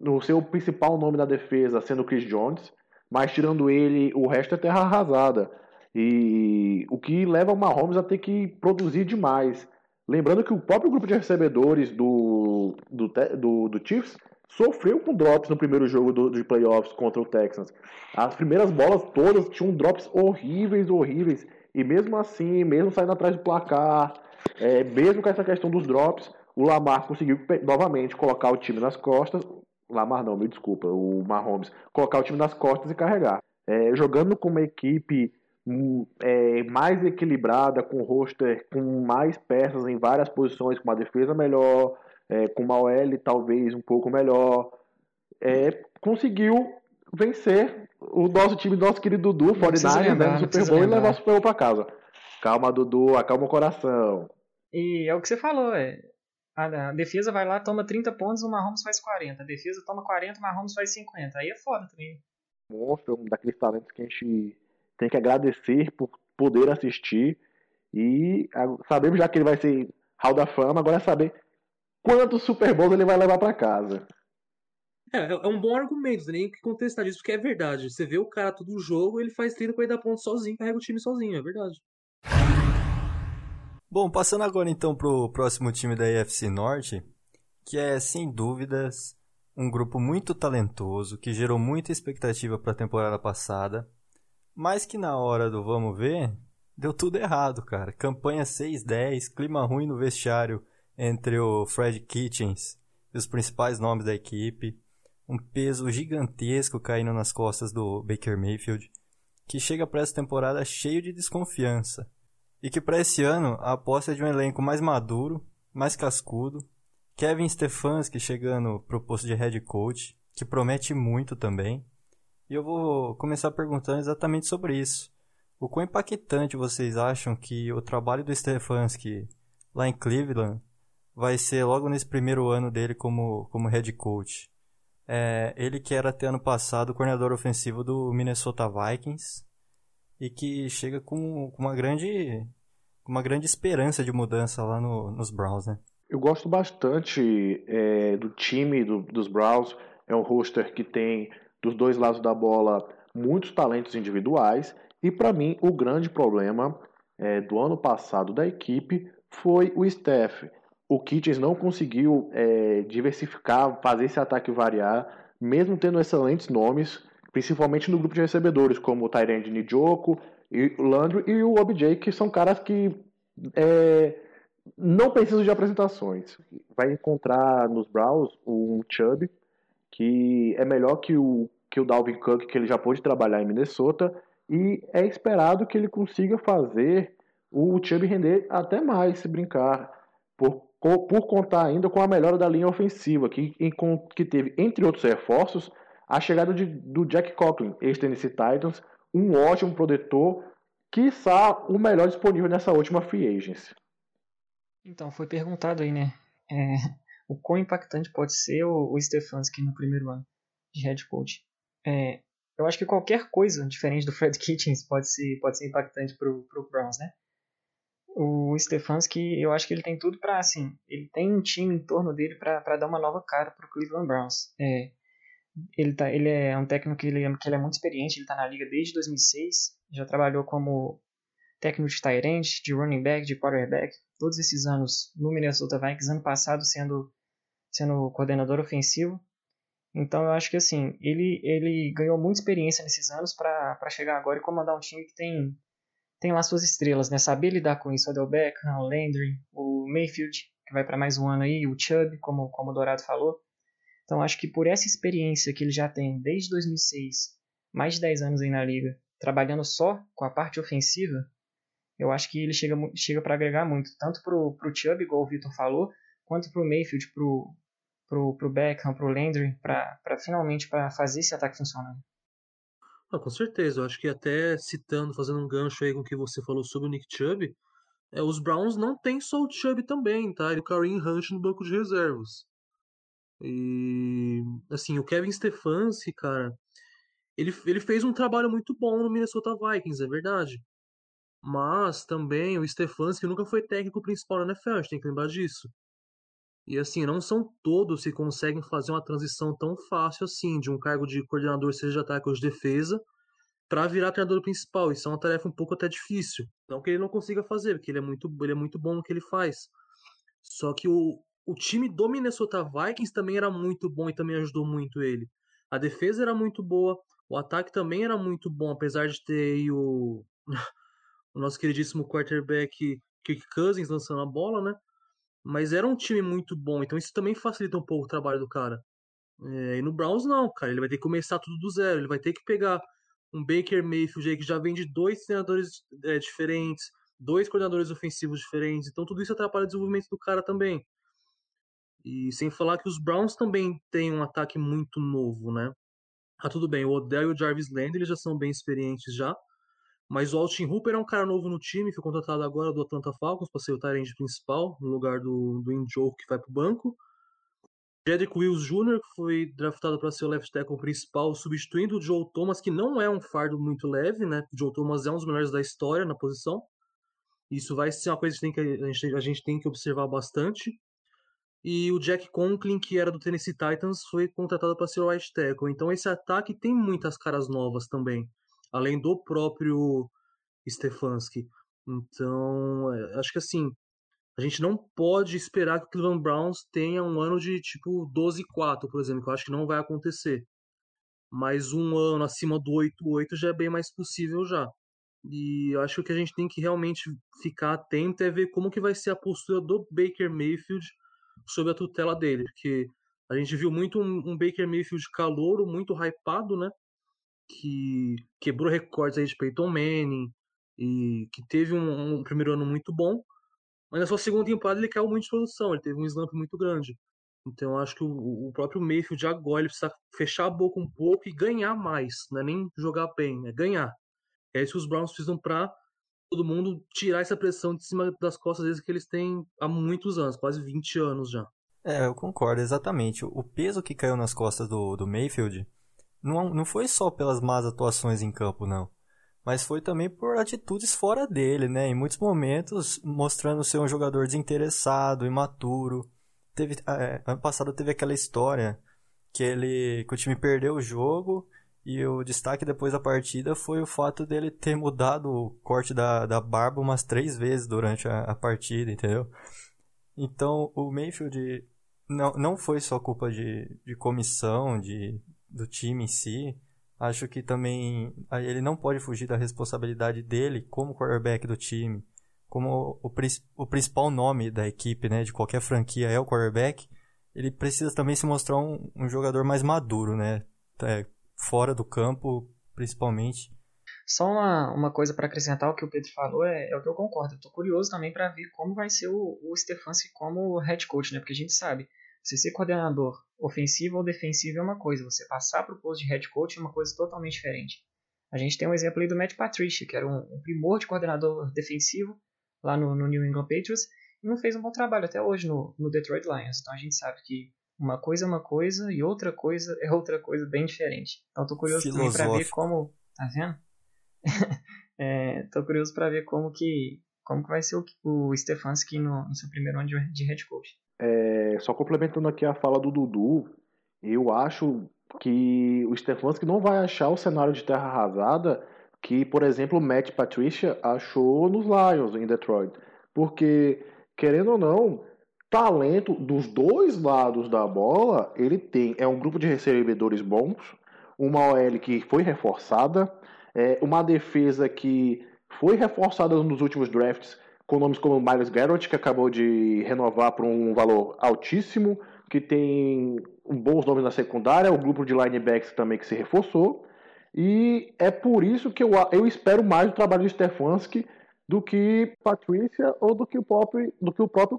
no seu principal nome na defesa sendo Chris Jones, mas tirando ele, o resto é terra arrasada. E o que leva o Mahomes a ter que produzir demais. Lembrando que o próprio grupo de recebedores do, do, do, do Chiefs sofreu com drops no primeiro jogo do, de playoffs contra o Texans. As primeiras bolas todas tinham drops horríveis, horríveis. E mesmo assim, mesmo saindo atrás do placar, é, mesmo com essa questão dos drops, o Lamar conseguiu novamente colocar o time nas costas. Lamar não, me desculpa, o Mahomes. Colocar o time nas costas e carregar. É, jogando com uma equipe hum, é, mais equilibrada, com roster com mais peças em várias posições, com uma defesa melhor, é, com uma OL talvez um pouco melhor, é, conseguiu vencer o nosso time, nosso querido Dudu, 49 né, no Super Bowl e levar o Super Bowl para casa. Calma, Dudu, acalma o coração. E é o que você falou, é, a, defesa vai lá, toma 30 pontos, o Mahomes faz 40. A defesa toma 40, o Mahomes faz 50. Aí é foda também. Monstro, um daqueles talentos que a gente tem que agradecer por poder assistir. E sabemos já que ele vai ser Hall da Fama, agora é saber quantos Super Bowls ele vai levar para casa. É, é, é um bom argumento, nem que contestar isso, porque é verdade. Você vê o cara todo jogo, ele faz 30, 40 pontos sozinho, carrega o time sozinho, é verdade. Bom, passando agora então pro próximo time da AFC Norte, que é sem dúvidas um grupo muito talentoso, que gerou muita expectativa para a temporada passada, mas que na hora do vamos ver, deu tudo errado, cara. Campanha 6-10, clima ruim no vestiário entre o Fred Kitchens e os principais nomes da equipe, um peso gigantesco caindo nas costas do Baker Mayfield, que chega para essa temporada cheio de desconfiança. E que para esse ano a aposta é de um elenco mais maduro, mais cascudo, Kevin Stefanski chegando pro posto de head coach, que promete muito também. E eu vou começar perguntando exatamente sobre isso. O quão impactante vocês acham que o trabalho do Stefanski lá em Cleveland vai ser logo nesse primeiro ano dele como, como head coach? É, ele que era até ano passado coordenador ofensivo do Minnesota Vikings e que chega com, com uma grande uma grande esperança de mudança lá no, nos Browns, né? Eu gosto bastante é, do time do, dos Browns. É um roster que tem dos dois lados da bola muitos talentos individuais. E para mim o grande problema é, do ano passado da equipe foi o staff. O Kitchens não conseguiu é, diversificar, fazer esse ataque variar, mesmo tendo excelentes nomes principalmente no grupo de recebedores, como o Tyrande Njoku, e o Landry e o OBJ, que são caras que é, não precisam de apresentações. Vai encontrar nos Browns um Chubb, que é melhor que o, que o Dalvin Cook, que ele já pôde trabalhar em Minnesota, e é esperado que ele consiga fazer o Chubb render até mais, se brincar, por, por contar ainda com a melhora da linha ofensiva, que, que teve, entre outros reforços, a chegada de, do Jack Conklin, ex-Tennessee Titans, um ótimo protetor, quiçá o melhor disponível nessa última free agency. Então, foi perguntado aí, né? É, o quão impactante pode ser o, o Stefanski no primeiro ano de head coach. É, eu acho que qualquer coisa diferente do (laughs) Fred Kitchens pode ser, pode ser impactante pro, pro Browns, né? O Stefanski, eu acho que ele tem tudo para assim, ele tem um time em torno dele para dar uma nova cara pro Cleveland Browns. É, ele, tá, ele é um técnico que ele, que ele é muito experiente, ele está na liga desde 2006, já trabalhou como técnico de tight de running back, de quarterback, todos esses anos no Minnesota Vikings, ano passado sendo, sendo coordenador ofensivo. Então eu acho que assim, ele, ele ganhou muita experiência nesses anos para chegar agora e comandar um time que tem, tem lá suas estrelas, né? Saber lidar com isso, o Beckham, o Landry, o Mayfield, que vai para mais um ano aí, o Chubb, como, como o Dourado falou. Então acho que por essa experiência que ele já tem desde 2006, mais de 10 anos aí na liga, trabalhando só com a parte ofensiva, eu acho que ele chega, chega para agregar muito, tanto pro, pro Chubb, igual o Vitor falou, quanto pro Mayfield, pro, pro, pro Beckham, pro Landry, para finalmente para fazer esse ataque funcionar. Ah, com certeza, eu acho que até citando, fazendo um gancho aí com o que você falou sobre o Nick Chubb, é, os Browns não tem só o Chubb também, tá? E o Kareem Hunt no banco de reservas. E assim, o Kevin Stefanski, cara, ele, ele fez um trabalho muito bom no Minnesota Vikings, é verdade. Mas também o Stefanski nunca foi técnico principal na NFL, a gente tem que lembrar disso. E assim, não são todos que conseguem fazer uma transição tão fácil assim, de um cargo de coordenador, seja de ataque ou de defesa, para virar treinador principal. Isso é uma tarefa um pouco até difícil. Não que ele não consiga fazer, porque ele é muito, ele é muito bom no que ele faz. Só que o, o time do Minnesota Vikings também era muito bom e também ajudou muito ele. A defesa era muito boa, o ataque também era muito bom, apesar de ter o, (laughs) o nosso queridíssimo quarterback Kirk Cousins lançando a bola, né? Mas era um time muito bom, então isso também facilita um pouco o trabalho do cara. É, e no Browns não, cara, ele vai ter que começar tudo do zero, ele vai ter que pegar um Baker Mayfield que já vem de dois treinadores é, diferentes, dois coordenadores ofensivos diferentes, então tudo isso atrapalha o desenvolvimento do cara também. E sem falar que os Browns também têm um ataque muito novo, né? Ah, tudo bem, o Odell e o Jarvis Landry eles já são bem experientes já, mas o Austin Hooper é um cara novo no time, foi contratado agora do Atlanta Falcons para ser o Tyrande principal, no lugar do, do Injoke que vai para o banco. Jedrick Wills Jr., que foi draftado para ser o left tackle principal, substituindo o Joe Thomas, que não é um fardo muito leve, né? O Joe Thomas é um dos melhores da história na posição. Isso vai ser uma coisa que, a, gente, a gente tem que observar bastante. E o Jack Conklin, que era do Tennessee Titans, foi contratado para ser o right tackle. Então esse ataque tem muitas caras novas também além do próprio Stefanski. Então, é, acho que assim, a gente não pode esperar que o Cleveland Browns tenha um ano de tipo 12-4, por exemplo, que eu acho que não vai acontecer. Mas um ano acima do 8-8 já é bem mais possível já. E acho que a gente tem que realmente ficar atento é ver como que vai ser a postura do Baker Mayfield sob a tutela dele, porque a gente viu muito um, um Baker Mayfield calouro, muito hypado, né? que quebrou recordes aí de Peyton Manning e que teve um, um, primeiro ano muito bom, mas na sua segunda temporada ele caiu muito de produção, ele teve um slump muito grande. Então acho que o, o, próprio Mayfield agora ele precisa fechar a boca um pouco e ganhar mais, não é nem jogar bem, é ganhar. É isso que os Browns precisam para todo mundo tirar essa pressão de cima das costas deles que eles têm há muitos anos, quase 20 anos já. É, eu concordo, exatamente. O peso que caiu nas costas do, do Mayfield não, não foi só pelas más atuações em campo, não. Mas foi também por atitudes fora dele, né? Em muitos momentos, mostrando ser um jogador desinteressado, imaturo. Teve, é, ano passado teve aquela história que ele que o time perdeu o jogo e o destaque depois da partida foi o fato dele ter mudado o corte da, da barba umas três vezes durante a, a partida, entendeu? Então o Mayfield não, não foi só culpa de, de comissão, de, do time em si. Acho que também ele não pode fugir da responsabilidade dele como quarterback do time, como o, o principal nome da equipe, né, de qualquer franquia é o quarterback. Ele precisa também se mostrar um, um jogador mais maduro, né, é, fora do campo, principalmente. Só uma, uma coisa para acrescentar o que o Pedro falou é, é o que eu concordo. Tô curioso também para ver como vai ser o, o Stefanski como head coach, né? Porque a gente sabe, você ser coordenador ofensivo ou defensivo é uma coisa, você passar para o posto de head coach é uma coisa totalmente diferente. A gente tem um exemplo aí do Matt Patricia, que era um, um primor de coordenador defensivo lá no, no, New England Patriots e não fez um bom trabalho até hoje no, no Detroit Lions. Então a gente sabe que uma coisa é uma coisa e outra coisa é outra coisa bem diferente. Então tô curioso também para ver como, tá vendo? (laughs) é, tô curioso para ver como que como que vai ser o, o Stefanski no, no seu primeiro ano de, de head coach. É, só complementando aqui a fala do Dudu, eu acho que o Stefanski não vai achar o cenário de terra arrasada que, por exemplo, o Matt Patricia achou nos Lions em Detroit. Porque, querendo ou não, talento dos dois lados da bola, ele tem. É um grupo de recebedores bons, uma OL que foi reforçada, é, uma defesa que foi reforçada nos últimos drafts com nomes como Miles Garrett, que acabou de renovar por um valor altíssimo, que tem bons nomes na secundária, o grupo de linebacks também que se reforçou. E é por isso que eu, eu espero mais do trabalho de Stefanski do que Patrícia ou do que o próprio, do que o próprio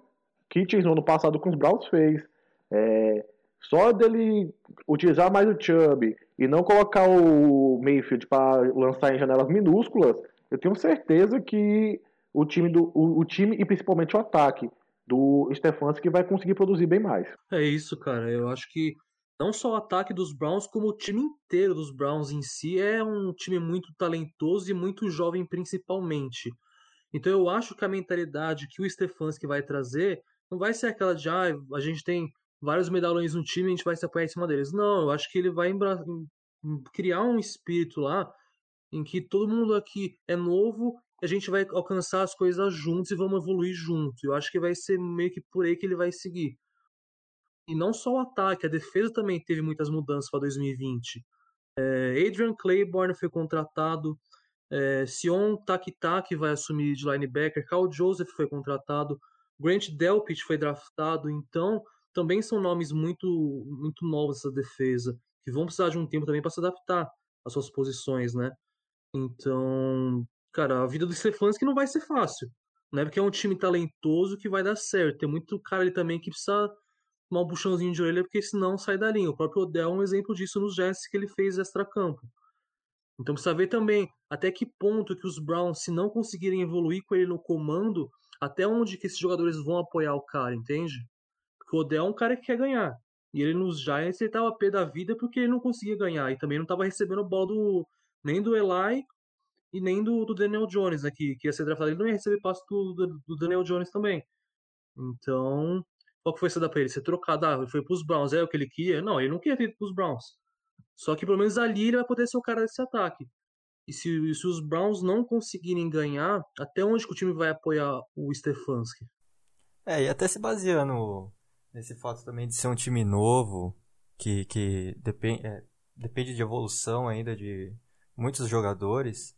Kitchens no ano passado com os Browns fez. É, só dele utilizar mais o Chubb e não colocar o Mayfield para lançar em janelas minúsculas, eu tenho certeza que o time, do, o, o time e principalmente o ataque do Stefanski vai conseguir produzir bem mais. É isso, cara. Eu acho que não só o ataque dos Browns, como o time inteiro dos Browns em si é um time muito talentoso e muito jovem principalmente. Então eu acho que a mentalidade que o Stefanski vai trazer não vai ser aquela de ah, a gente tem vários medalhões no time a gente vai se apoiar em cima deles. Não, eu acho que ele vai criar um espírito lá em que todo mundo aqui é novo, a gente vai alcançar as coisas juntos e vamos evoluir juntos. Eu acho que vai ser meio que por aí que ele vai seguir. E não só o ataque, a defesa também teve muitas mudanças para 2020. É, Adrian Claiborne foi contratado, é, Sion Takitak vai assumir de linebacker, Carl Joseph foi contratado, Grant Delpit foi draftado, então também são nomes muito muito novos essa defesa, que vão precisar de um tempo também para se adaptar às suas posições, né? Então, cara, a vida do Stefanski não vai ser fácil, né? Porque é um time talentoso que vai dar certo. Tem muito cara ali também que precisa tomar um puxãozinho de orelha, porque senão sai da linha. O próprio Odell é um exemplo disso nos Jets que ele fez extra-campo. Então precisa ver também até que ponto que os Browns, se não conseguirem evoluir com ele no comando, até onde que esses jogadores vão apoiar o cara, entende? Porque o Odell é um cara que quer ganhar. E ele nos Giants ele tava pé da vida porque ele não conseguia ganhar. E também não tava recebendo bola do, nem do Eli e nem do, do Daniel Jones, né? Que, que ia ser draftado. Ele não ia receber passo do, do, do Daniel Jones também. Então, qual que foi essa da pra ele? Ser trocado, ah, ele foi pros Browns, é o que ele queria? Não, ele não queria ter ido pros Browns. Só que pelo menos ali ele vai poder ser o cara desse ataque. E se, se os Browns não conseguirem ganhar, até onde que o time vai apoiar o Stefanski? É, e até se baseando nesse fato também de ser um time novo, que, que depende, é, depende de evolução ainda de muitos jogadores,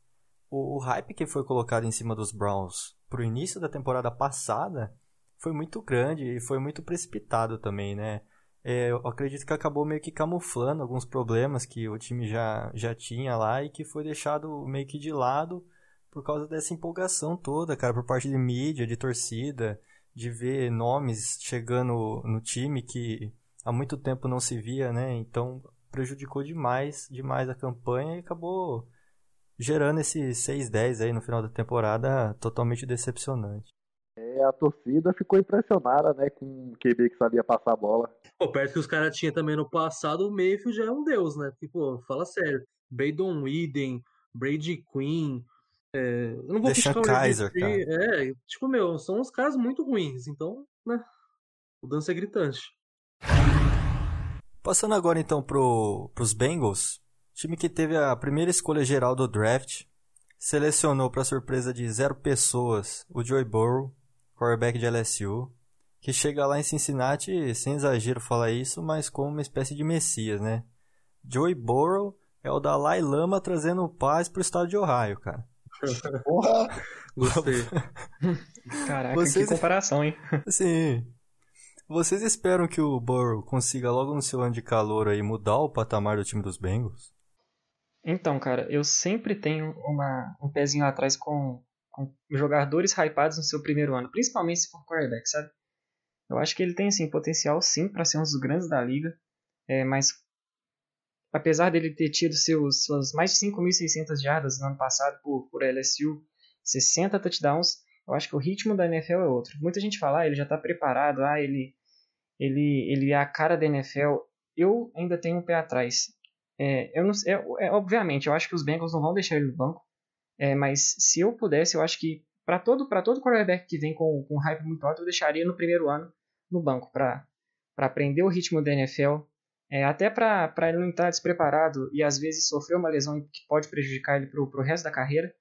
o, o hype que foi colocado em cima dos Browns pro início da temporada passada foi muito grande e foi muito precipitado também, né? É, eu acredito que acabou meio que camuflando alguns problemas que o time já, já tinha lá e que foi deixado meio que de lado por causa dessa empolgação toda, cara, por parte de mídia, de torcida, de ver nomes chegando no time que há muito tempo não se via, né? Então prejudicou demais, demais a campanha e acabou gerando esse 6-10 aí no final da temporada totalmente decepcionante. É, a torcida ficou impressionada, né, com o QB que sabia passar a bola. Pô, perto que os caras tinham também no passado, o Mayfield já é um deus, né? Porque, pô, fala sério. Braydon Whedon, Brady Quinn, é, eu não vou Deixa Kaiser, cara. É, tipo, meu, são uns caras muito ruins, então, né, mudança é gritante. Passando agora então pro, pros Bengals, time que teve a primeira escolha geral do draft, selecionou para surpresa de zero pessoas o Joey Burrow, quarterback de LSU, que chega lá em Cincinnati, sem exagero falar isso, mas como uma espécie de messias, né? Joey Burrow é o Dalai Lama trazendo paz pro estado de Ohio, cara. (laughs) Porra! Gostei. (laughs) Caraca, Vocês... que comparação, hein? (laughs) Sim. Vocês esperam que o Burrow consiga logo no seu ano de calor aí mudar o patamar do time dos Bengals? Então, cara, eu sempre tenho uma, um pezinho atrás com, com jogadores hypados no seu primeiro ano, principalmente se for quarterback, sabe? Eu acho que ele tem assim potencial sim para ser um dos grandes da liga, é, mas apesar dele ter tido seus, suas mais de 5.600 jardas no ano passado por, por LSU, 60 touchdowns, eu acho que o ritmo da NFL é outro. Muita gente fala, ah, ele já está preparado, ah, ele, ele, ele é a cara da NFL. Eu ainda tenho um pé atrás. É, eu não, é, é, obviamente, eu acho que os Bengals não vão deixar ele no banco, é, mas se eu pudesse, eu acho que para todo para todo quarterback que vem com, com hype muito alto, eu deixaria no primeiro ano no banco para aprender o ritmo da NFL, é, até para ele não estar despreparado e às vezes sofrer uma lesão que pode prejudicar ele para o resto da carreira.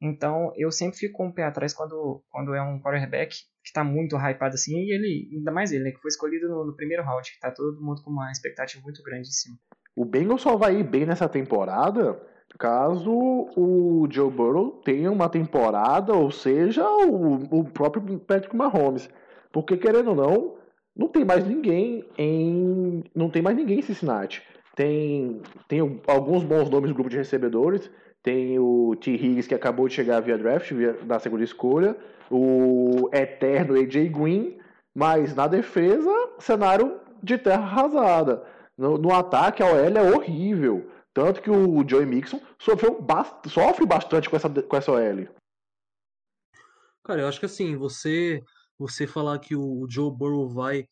Então eu sempre fico com o pé atrás quando, quando é um quarterback que tá muito hypado assim, e ele, ainda mais ele, né, que foi escolhido no, no, primeiro round, que tá todo mundo com uma expectativa muito grande em cima. O Bengals só vai ir bem nessa temporada caso o Joe Burrow tenha uma temporada, ou seja, o, o próprio Patrick Mahomes. Porque, querendo ou não, não tem mais ninguém em. Não tem mais ninguém em Cincinnati. Tem, tem alguns bons nomes no grupo de recebedores. Tem o T. Higgs, que acabou de chegar via draft, via, da segunda escolha. O eterno AJ Green. Mas na defesa, cenário de terra arrasada. No, no ataque, a OL é horrível. Tanto que o Joey Mixon sofreu sofre bastante com essa, com essa OL. Cara, eu acho que assim, você você falar que o Joe Burrow vai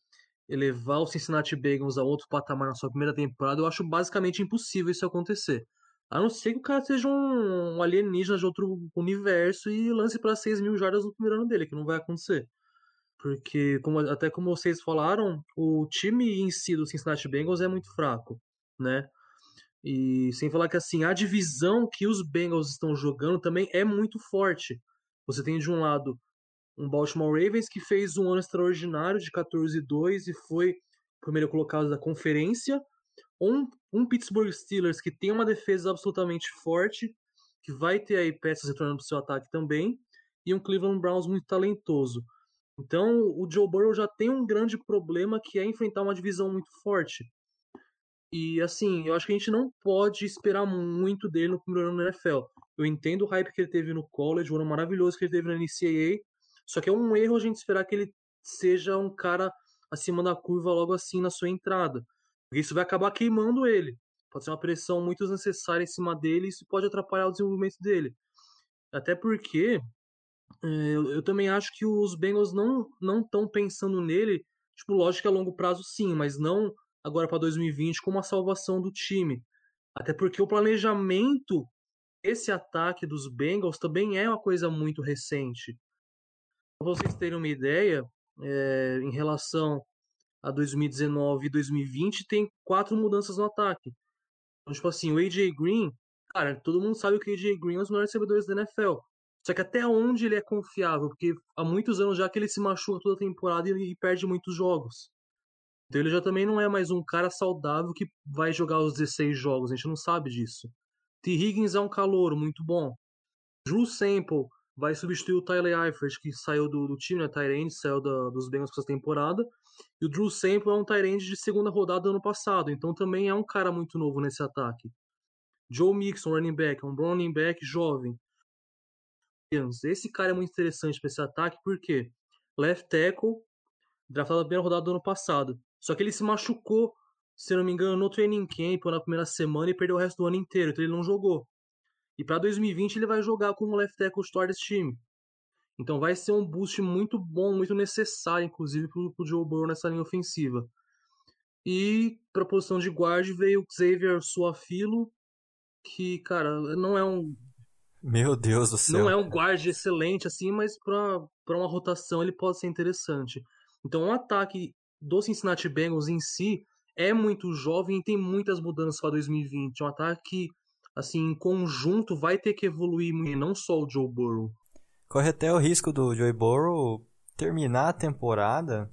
elevar o Cincinnati Bengals a outro patamar na sua primeira temporada, eu acho basicamente impossível isso acontecer. A não ser que o cara seja um, um alienígena de outro universo e lance para 6 mil jardas no primeiro ano dele, que não vai acontecer. Porque, como, até como vocês falaram, o time em si do Cincinnati Bengals é muito fraco, né? E sem falar que assim, a divisão que os Bengals estão jogando também é muito forte. Você tem de um lado um Baltimore Ravens que fez um ano extraordinário de 14-2 e foi primeiro colocado da conferência. Um, um Pittsburgh Steelers que tem uma defesa absolutamente forte, que vai ter aí peças retornando para o seu ataque também, e um Cleveland Browns muito talentoso. Então o Joe Burrow já tem um grande problema que é enfrentar uma divisão muito forte. E assim, eu acho que a gente não pode esperar muito dele no primeiro ano na NFL. Eu entendo o hype que ele teve no college, o ano maravilhoso que ele teve na NCAA, só que é um erro a gente esperar que ele seja um cara acima da curva logo assim na sua entrada. Porque isso vai acabar queimando ele. Pode ser uma pressão muito desnecessária em cima dele e isso pode atrapalhar o desenvolvimento dele. Até porque eu, eu, também acho que os Bengals não não estão pensando nele, tipo, lógico que a longo prazo sim, mas não agora para 2020 como a salvação do time. Até porque o planejamento esse ataque dos Bengals também é uma coisa muito recente. Para vocês terem uma ideia, é, em relação a 2019 e 2020, tem quatro mudanças no ataque. Então, tipo assim, o AJ Green, cara, todo mundo sabe que o AJ Green é um dos melhores recebedores da NFL. Só que até onde ele é confiável? Porque há muitos anos já que ele se machuca toda temporada e perde muitos jogos. Então ele já também não é mais um cara saudável que vai jogar os 16 jogos, a gente não sabe disso. T. Higgins é um calor muito bom. Drew Sample vai substituir o Tyler Eifert, que saiu do, do time, né? Tyrande, saiu da, dos Bengals para essa temporada. E o Drew Sample é um Tyrande de segunda rodada do ano passado, então também é um cara muito novo nesse ataque. Joe Mixon, running back, é um running back jovem. Esse cara é muito interessante para esse ataque, porque left tackle, draftado na primeira rodada do ano passado. Só que ele se machucou, se não me engano, no training camp ou na primeira semana e perdeu o resto do ano inteiro, então ele não jogou. E para 2020 ele vai jogar como left tackle titular desse time. Então vai ser um boost muito bom, muito necessário, inclusive, para o Joe Burrow nessa linha ofensiva. E para a posição de guard veio o Xavier Suafilo, que, cara, não é um. Meu Deus do céu. Não é um guard excelente, assim, mas para uma rotação ele pode ser interessante. Então, um ataque do Cincinnati Bengals em si é muito jovem e tem muitas mudanças para 2020. É um ataque que, assim, em conjunto vai ter que evoluir muito, não só o Joe Burrow. Corre até o risco do Joe Burrow terminar a temporada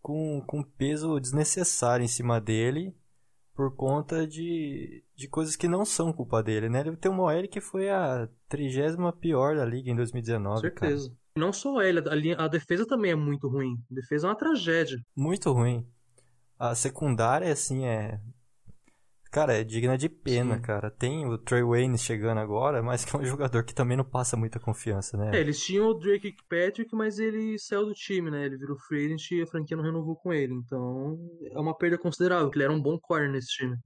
com, com peso desnecessário em cima dele por conta de, de coisas que não são culpa dele, né? Ele tem uma OL que foi a trigésima pior da liga em 2019. Certeza. Cara. Não só ele, a, linha, a defesa também é muito ruim. A defesa é uma tragédia. Muito ruim. A secundária, assim, é. Cara, é digna de pena, Sim. cara. Tem o Trey Wayne chegando agora, mas que é um jogador que também não passa muita confiança, né? É, eles tinham o Drake Patrick, mas ele saiu do time, né? Ele virou free agent e a franquia não renovou com ele. Então, é uma perda considerável, que ele era um bom corner nesse time.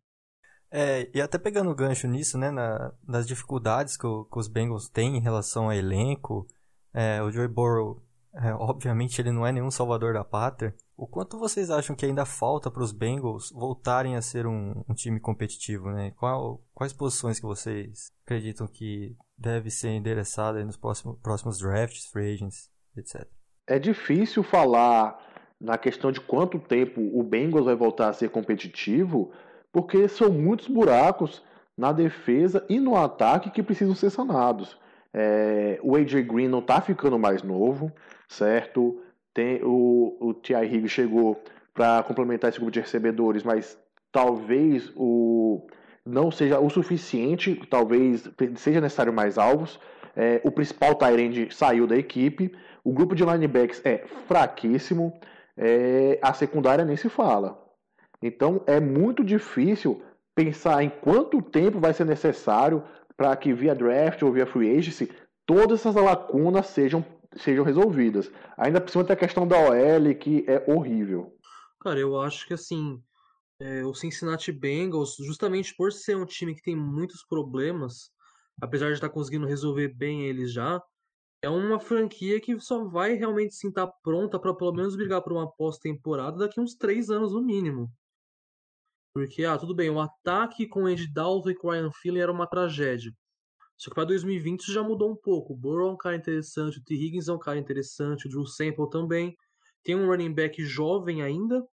É, e até pegando o gancho nisso, né, na, nas dificuldades que, o, que os Bengals têm em relação a elenco, é, o Joey Burrow, é, obviamente ele não é nenhum salvador da pátria. O quanto vocês acham que ainda falta para os Bengals voltarem a ser um, um time competitivo, né? Qual, quais posições que vocês acreditam que deve ser endereçada nos próximos, próximos drafts, free agents, etc. É difícil falar na questão de quanto tempo o Bengals vai voltar a ser competitivo, porque são muitos buracos na defesa e no ataque que precisam ser sanados. É, o AJ Green não está ficando mais novo, certo? tem o, o T.I. Higgs chegou para complementar esse grupo de recebedores, mas talvez o não seja o suficiente, talvez seja necessário mais alvos. É, o principal Tyrande saiu da equipe, o grupo de linebacks é fraquíssimo, é, a secundária nem se fala. Então é muito difícil pensar em quanto tempo vai ser necessário para que via draft ou via free agency todas essas lacunas sejam, sejam resolvidas. Ainda por cima tem a questão da OL que é horrível. Cara, eu acho que assim, é, o Cincinnati Bengals, justamente por ser um time que tem muitos problemas, apesar de estar conseguindo resolver bem eles já, é uma franquia que só vai realmente se estar pronta para pelo menos brigar por uma pós-temporada daqui uns três anos no mínimo. Porque, ah, tudo bem, o ataque com Andy Dalton e com Ryan era uma tragédia. Só que para 2020 isso já mudou um pouco. O Burrow é um cara interessante, o T. Higgins é um cara interessante, o Drew Sample também. Tem um running back jovem ainda.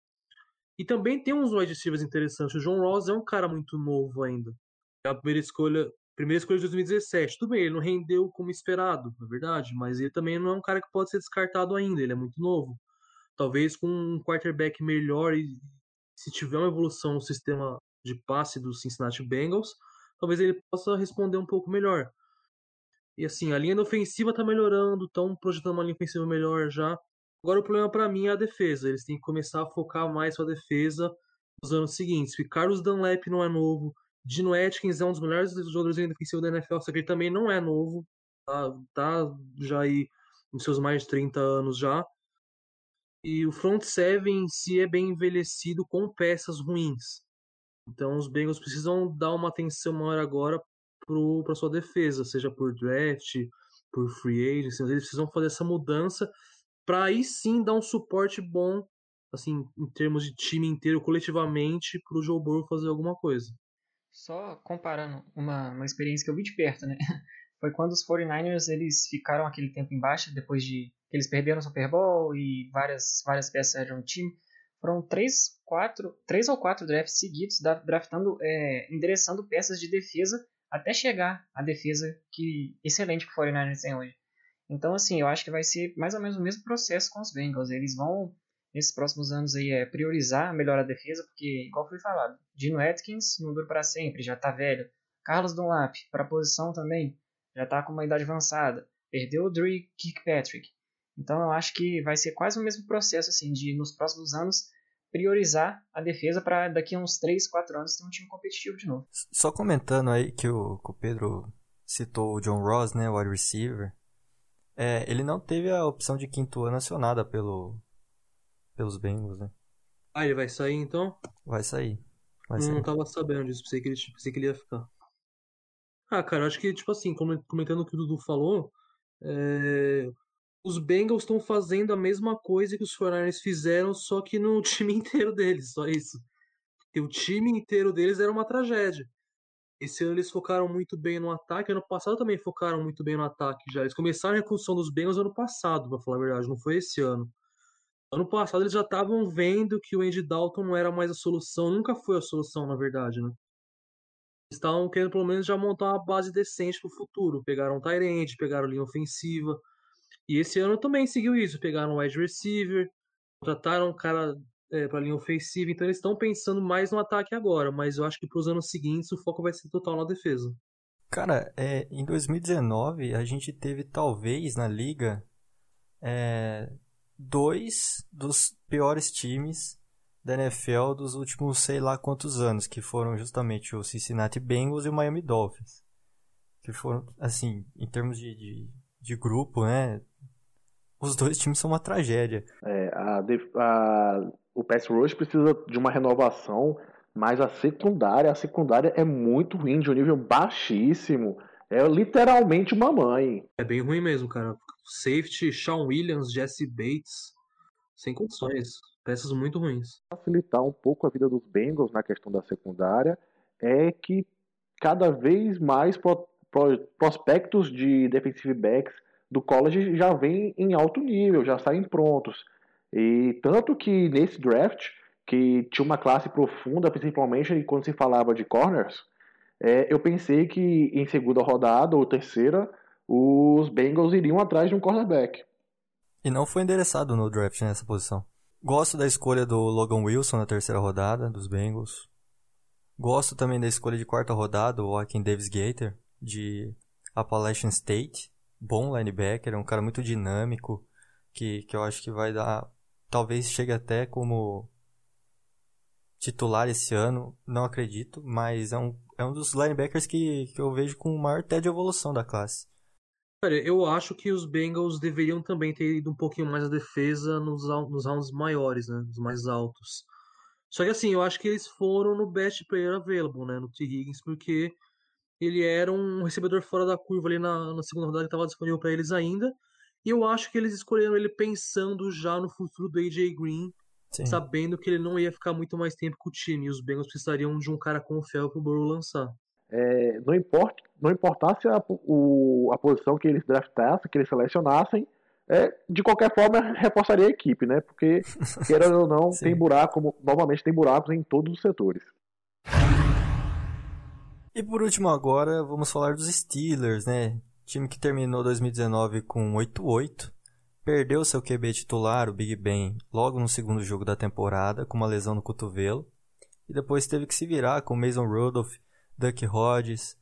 E também tem uns wide receivers interessantes. O John Ross é um cara muito novo ainda. É a primeira escolha, primeira escolha de 2017. Tudo bem, ele não rendeu como esperado, na é verdade, mas ele também não é um cara que pode ser descartado ainda, ele é muito novo. Talvez com um quarterback melhor e se tiver uma evolução no sistema de passe do Cincinnati Bengals, talvez ele possa responder um pouco melhor. E assim, a linha ofensiva tá melhorando, estão projetando uma linha ofensiva melhor já. Agora o problema para mim é a defesa. Eles têm que começar a focar mais sua defesa nos anos seguintes. Porque Carlos Dunlap não é novo. Dino Atkins é um dos melhores jogadores defensivos da NFL, só que ele também não é novo. Tá, tá já aí nos seus mais de 30 anos já. E o front seven em si é bem envelhecido com peças ruins. Então os Bengals precisam dar uma atenção maior agora para sua defesa, seja por draft, por free agents, eles precisam fazer essa mudança para aí sim dar um suporte bom, assim, em termos de time inteiro, coletivamente, para o Joe Burrow fazer alguma coisa. Só comparando uma, uma experiência que eu vi de perto, né? (laughs) Foi quando os 49ers eles ficaram aquele tempo embaixo, depois de eles perderam o Super Bowl e várias, várias peças saíram do time. Foram três, quatro, três ou quatro drafts seguidos, draftando, é, endereçando peças de defesa até chegar à defesa que excelente que o 49ers tem hoje. Então, assim, eu acho que vai ser mais ou menos o mesmo processo com os Bengals. Eles vão, nesses próximos anos, aí, é, priorizar melhor a defesa, porque, igual foi falado, Dino Atkins não dura para sempre, já tá velho. Carlos Dunlap, para a posição também, já tá com uma idade avançada. Perdeu o Dre Kirkpatrick. Então eu acho que vai ser quase o mesmo processo assim de nos próximos anos priorizar a defesa para daqui a uns 3, 4 anos ter um time competitivo de novo. Só comentando aí que o, que o Pedro citou o John Ross, né, o wide receiver. É, ele não teve a opção de quinto ano acionada pelo, pelos Bengals, né? Ah, ele vai sair então? Vai sair. Vai não, sair. não tava sabendo disso, pensei que, ele, pensei que ele ia ficar. Ah, cara, acho que, tipo assim, comentando o que o Dudu falou, é, os Bengals estão fazendo a mesma coisa que os 49ers fizeram, só que no (laughs) time inteiro deles, só isso. Porque o time inteiro deles era uma tragédia. Esse ano eles focaram muito bem no ataque, ano passado também focaram muito bem no ataque já. Eles começaram a reconstrução dos Bengals ano passado, pra falar a verdade, não foi esse ano. Ano passado eles já estavam vendo que o Andy Dalton não era mais a solução, nunca foi a solução, na verdade, né? Estavam querendo pelo menos já montar uma base decente pro futuro. Pegaram o Tyrant, pegaram linha ofensiva, e esse ano também seguiu isso. Pegaram um wide receiver, contrataram um cara é, para linha ofensiva. Então eles estão pensando mais no ataque agora. Mas eu acho que para os anos seguintes o foco vai ser total na defesa. Cara, é, em 2019 a gente teve talvez na liga é, dois dos piores times da NFL dos últimos sei lá quantos anos, que foram justamente o Cincinnati Bengals e o Miami Dolphins. Que foram, assim, em termos de, de, de grupo, né? Os dois times são uma tragédia. É, a, a, o pass rush precisa de uma renovação, mas a secundária, a secundária é muito ruim, de um nível baixíssimo. É literalmente uma mãe. É bem ruim mesmo, cara. Safety, Sean Williams, Jesse Bates, sem condições. Peças muito ruins. Facilitar um pouco a vida dos Bengals na questão da secundária é que cada vez mais prospectos de defensive backs do college já vêm em alto nível, já saem prontos. E tanto que nesse draft, que tinha uma classe profunda, principalmente quando se falava de corners, é, eu pensei que em segunda rodada ou terceira, os Bengals iriam atrás de um cornerback. E não foi endereçado no draft nessa posição. Gosto da escolha do Logan Wilson na terceira rodada, dos Bengals. Gosto também da escolha de quarta rodada, o Joaquin Davis Gator, de Appalachian State. Bom linebacker, é um cara muito dinâmico, que, que eu acho que vai dar. Talvez chegue até como titular esse ano, não acredito, mas é um, é um dos linebackers que, que eu vejo com o maior TED de evolução da classe. Cara, eu acho que os Bengals deveriam também ter ido um pouquinho mais à defesa nos, nos rounds maiores, né? Nos mais altos. Só que assim, eu acho que eles foram no best player available, né? No T. Higgins, porque ele era um recebedor fora da curva ali na, na segunda rodada que estava disponível para eles ainda. E eu acho que eles escolheram ele pensando já no futuro do AJ Green, Sim. sabendo que ele não ia ficar muito mais tempo com o time. E os Bengals precisariam de um cara confiável para o Burrow lançar. É, não, importa, não importasse a, o, a posição que eles draftassem, que eles selecionassem, é, de qualquer forma reforçaria a equipe, né? Porque, (laughs) querendo ou não, tem buraco, normalmente tem buracos em todos os setores. E por último agora, vamos falar dos Steelers, né? Time que terminou 2019 com 8-8, perdeu seu QB titular, o Big Ben, logo no segundo jogo da temporada, com uma lesão no cotovelo, e depois teve que se virar com Mason Rudolph, Duck Hodges,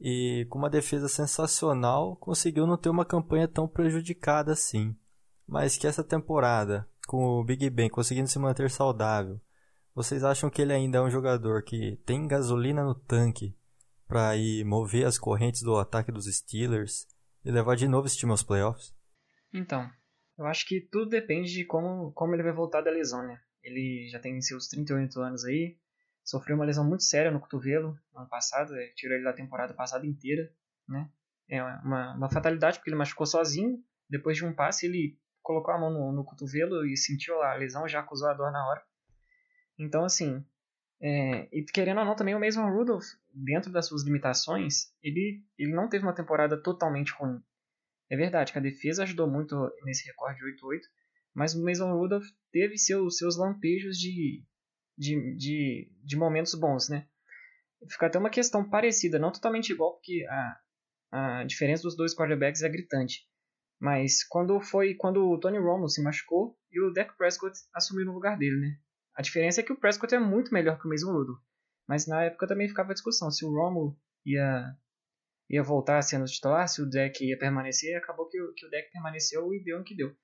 e com uma defesa sensacional conseguiu não ter uma campanha tão prejudicada assim. Mas que essa temporada, com o Big Ben conseguindo se manter saudável, vocês acham que ele ainda é um jogador que tem gasolina no tanque para ir mover as correntes do ataque dos Steelers e levar de novo esse time aos playoffs? Então, eu acho que tudo depende de como, como ele vai voltar da lesão, né? Ele já tem seus 38 anos aí, sofreu uma lesão muito séria no cotovelo no ano passado, tirou ele da temporada passada inteira, né? É uma, uma fatalidade porque ele machucou sozinho, depois de um passe ele colocou a mão no, no cotovelo e sentiu a lesão, já acusou a dor na hora. Então, assim, é, e querendo ou não, também o Mason Rudolph, dentro das suas limitações, ele, ele não teve uma temporada totalmente ruim. É verdade que a defesa ajudou muito nesse recorde de 8-8, mas o Mason Rudolph teve seu, seus lampejos de, de, de, de momentos bons, né? Fica até uma questão parecida, não totalmente igual, porque a, a diferença dos dois quarterbacks é gritante. Mas quando foi quando o Tony Romo se machucou e o Dak Prescott assumiu no lugar dele, né? A diferença é que o Prescott é muito melhor que o Mason Rudolph. Mas na época também ficava a discussão se o Romo ia ia voltar sendo titular, se o Dak ia permanecer, acabou que o, que o Dak permaneceu e deu o que deu.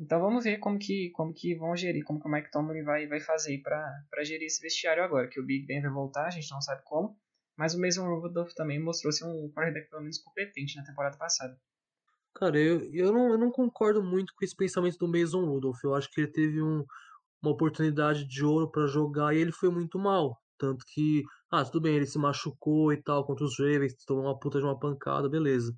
Então vamos ver como que, como que vão gerir, como que o Mike Tomlin vai, vai fazer para gerir esse vestiário agora, que o Big Ben vai voltar, a gente não sabe como, mas o Mason Rudolph também mostrou ser um quarterback pelo menos competente na temporada passada. Cara, eu, eu, não, eu não concordo muito com esse pensamento do Mason Rudolph. Eu acho que ele teve um, uma oportunidade de ouro para jogar e ele foi muito mal. Tanto que, ah, tudo bem, ele se machucou e tal contra os Ravens, tomou uma puta de uma pancada, beleza.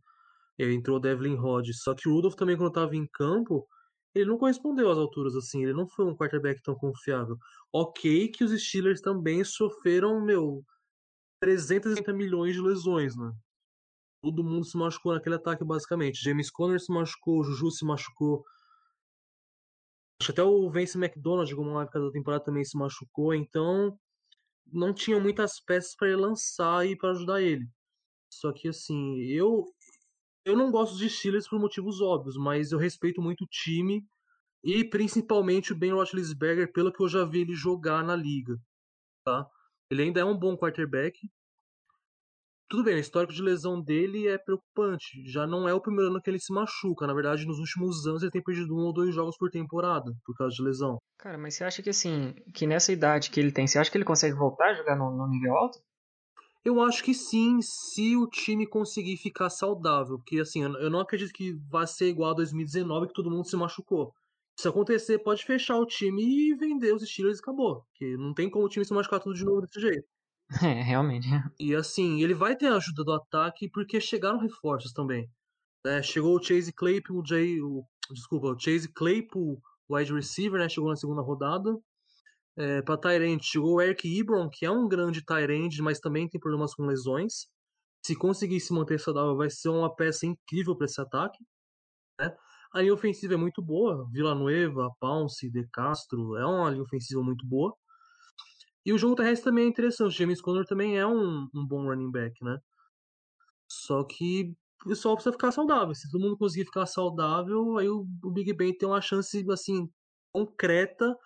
E aí entrou Devlin Hodges. Só que o Rudolph também, quando tava em campo, ele não correspondeu às alturas assim, ele não foi um quarterback tão confiável. Ok que os Steelers também sofreram, meu, 330 milhões de lesões, né? Todo mundo se machucou naquele ataque, basicamente. James Conner se machucou, Juju se machucou. Acho até o Vince McDonald, uma época da temporada, também se machucou. Então, não tinham muitas peças para ele lançar e para ajudar ele. Só que, assim, eu, eu não gosto de Steelers por motivos óbvios, mas eu respeito muito o time e principalmente o Ben Roethlisberger pelo que eu já vi ele jogar na liga, tá? Ele ainda é um bom quarterback. Tudo bem, o histórico de lesão dele é preocupante. Já não é o primeiro ano que ele se machuca. Na verdade, nos últimos anos ele tem perdido um ou dois jogos por temporada por causa de lesão. Cara, mas você acha que assim, que nessa idade que ele tem, você acha que ele consegue voltar a jogar no, no nível alto? Eu acho que sim, se o time conseguir ficar saudável. Porque, assim, eu não acredito que vai ser igual a 2019, que todo mundo se machucou. Se acontecer, pode fechar o time e vender os Steelers e acabou. Porque não tem como o time se machucar tudo de novo desse jeito. (laughs) É, realmente. (laughs) E assim, ele vai ter a ajuda do ataque porque chegaram reforços também. É, chegou o Chase Claypool, o Jay, o, desculpa, o Chase Claypool, wide receiver, né? Chegou na segunda rodada. É, para Tyrant chegou o Eric Ebron, que é um grande Tyrant, mas também tem problemas com lesões. Se conseguir se manter saudável, vai ser uma peça incrível para esse ataque. Né? A linha ofensiva é muito boa. Villanueva, Pounce, De Castro, é uma linha ofensiva muito boa. E o jogo terrestre também é interessante. James Conner também é um, um bom running back, né? Só que só precisa ficar saudável. Se todo mundo conseguir ficar saudável, aí o, o Big Ben tem uma chance assim concreta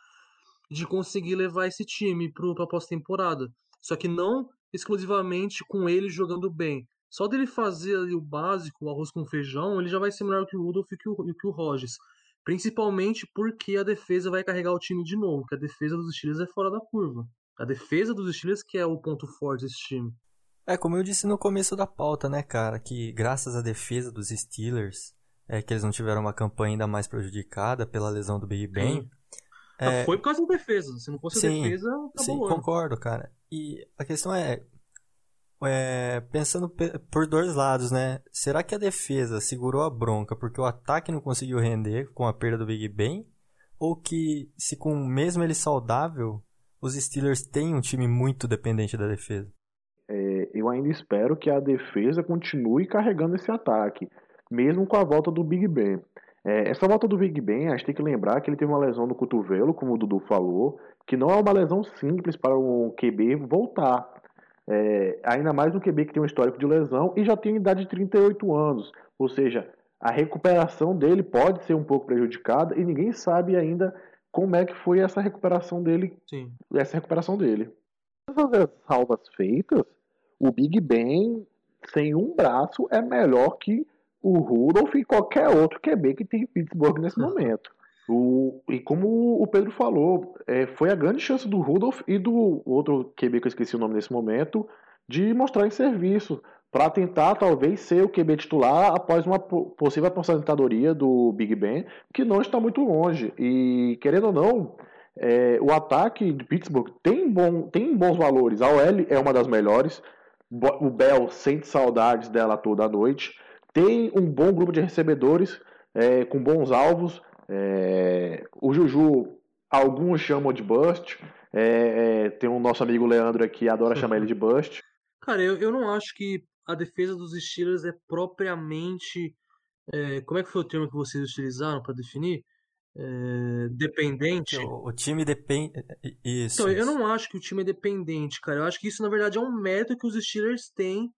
de conseguir levar esse time para a pós-temporada. Só que não exclusivamente com ele jogando bem. Só dele fazer ali o básico, o arroz com feijão, ele já vai ser melhor que o Rudolph e que o, que o Rogers. Principalmente porque a defesa vai carregar o time de novo, que a defesa dos Steelers é fora da curva. A defesa dos Steelers que é o ponto forte desse time. É, como eu disse no começo da pauta, né, cara, que graças à defesa dos Steelers, é que eles não tiveram uma campanha ainda mais prejudicada pela lesão do Big Ben. É... Foi por causa da defesa. Se não fosse sim, a defesa, acabou Sim, concordo, cara. E a questão é, é, pensando por dois lados, né? Será que a defesa segurou a bronca porque o ataque não conseguiu render com a perda do Big Ben? Ou que, se com mesmo ele saudável, os Steelers têm um time muito dependente da defesa? É, eu ainda espero que a defesa continue carregando esse ataque, mesmo com a volta do Big Ben. É, essa volta do Big Ben, a gente tem que lembrar que ele teve uma lesão no cotovelo, como o Dudu falou, que não é uma lesão simples para um QB voltar. É, ainda mais um QB que tem um histórico de lesão e já tem idade de 38 anos. Ou seja, a recuperação dele pode ser um pouco prejudicada e ninguém sabe ainda como é que foi essa recuperação dele. Sim. Essa recuperação dele. Essas salvas feitas, o Big Ben sem um braço é melhor que o Rudolph e qualquer outro QB que tem em Pittsburgh nesse momento. O, e como o Pedro falou, é, foi a grande chance do Rudolph e do outro QB que eu esqueci o nome nesse momento, de mostrar em serviço, para tentar talvez ser o QB titular após uma possível aposentadoria do Big Ben, que não está muito longe. E querendo ou não, é, o ataque de Pittsburgh tem, bom, tem bons valores. A OL é uma das melhores. O Bell sente saudades dela toda a noite. Tem um bom grupo de recebedores é, com bons alvos. É, o Juju, alguns chamam de bust. É, é tem o um nosso amigo Leandro aqui, adora (laughs) chamar ele de bust. Cara, eu, eu não acho que a defesa dos Steelers é propriamente. É, como é que foi o termo que vocês utilizaram para definir? É, dependente. O, o, time depende. Isso. Então, eu não acho que o time é dependente, cara. Eu acho que isso, na verdade, é um mérito que os Steelers têm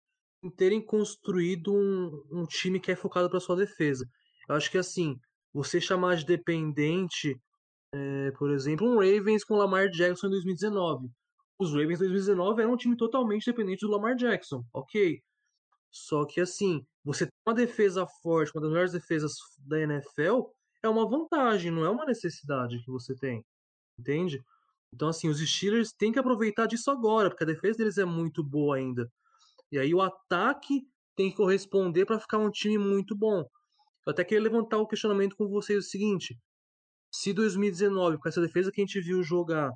em terem construído um, um time que é focado para sua defesa. Eu acho que assim, você chamar de dependente, é, por exemplo, um Ravens com Lamar Jackson em 2019. Os Ravens em 2019 eram um time totalmente dependente do Lamar Jackson, ok. Só que assim, você tem uma defesa forte, uma das melhores defesas da NFL, é uma vantagem, não é uma necessidade que você tem. Entende? Então, assim, os Steelers têm que aproveitar disso agora, porque a defesa deles é muito boa ainda. E aí o ataque tem que corresponder para ficar um time muito bom. Eu até queria levantar o questionamento com vocês o seguinte: se 2019, com essa defesa que a gente viu jogar,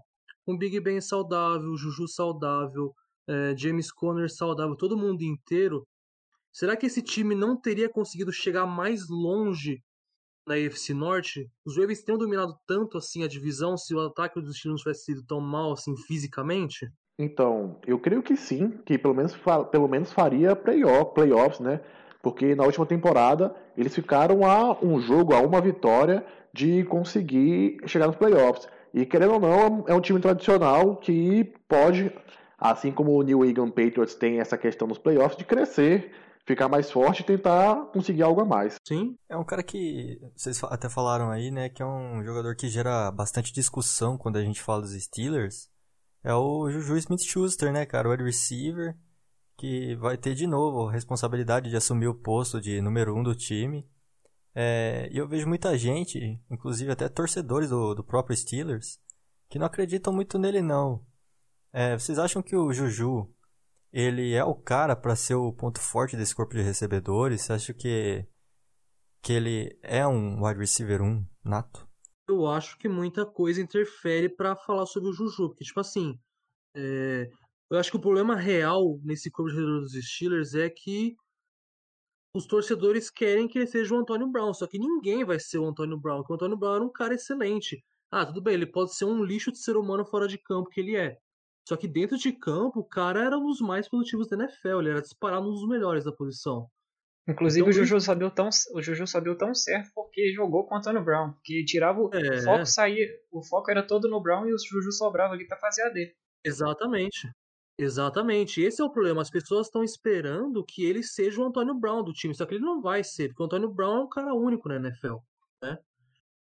com Big Ben saudável, Juju saudável, é, James Conner saudável, todo mundo inteiro, será que esse time não teria conseguido chegar mais longe na AFC Norte? Os Ravens teriam dominado tanto assim a divisão se o ataque dos Steelers tivesse sido tão mal assim fisicamente? Então, eu creio que sim, que pelo menos, pelo menos faria playoff, playoffs, né? Porque na última temporada eles ficaram a um jogo, a uma vitória de conseguir chegar nos playoffs. E querendo ou não, é um time tradicional que pode, assim como o New England Patriots tem essa questão nos playoffs, de crescer, ficar mais forte e tentar conseguir algo a mais. Sim. É um cara que vocês até falaram aí, né, que é um jogador que gera bastante discussão quando a gente fala dos Steelers é o Juju Smith-Schuster, né, cara, o wide receiver, que vai ter de novo a responsabilidade de assumir o posto de número um do time. É, e eu vejo muita gente, inclusive até torcedores do, do próprio Steelers, que não acreditam muito nele não. É, vocês acham que o Juju ele é o cara para ser o ponto forte desse corpo de recebedores? Você acha que que ele é um wide receiver 1 nato? eu acho que muita coisa interfere para falar sobre o Juju. Porque, tipo assim, é... eu acho que o problema real nesse corpo de redor dos Steelers é que os torcedores querem que ele seja o Antônio Brown. Só que ninguém vai ser o Antônio Brown. Porque o Antônio Brown era um cara excelente. Ah, tudo bem, ele pode ser um lixo de ser humano fora de campo que ele é. Só que dentro de campo, o cara era um dos mais produtivos da NFL. Ele era disparado um dos melhores da posição. Inclusive então, o Juju só deu tão o Juju deu tão certo porque jogou com o Antônio Brown, que tirava o, é. foco saía, o foco era todo no Brown e o Juju sobrava ali para fazer a dele. Exatamente. Exatamente. Esse é o problema. As pessoas estão esperando que ele seja o Antônio Brown do time, só que ele não vai ser, porque o Antônio Brown é um cara único na NFL?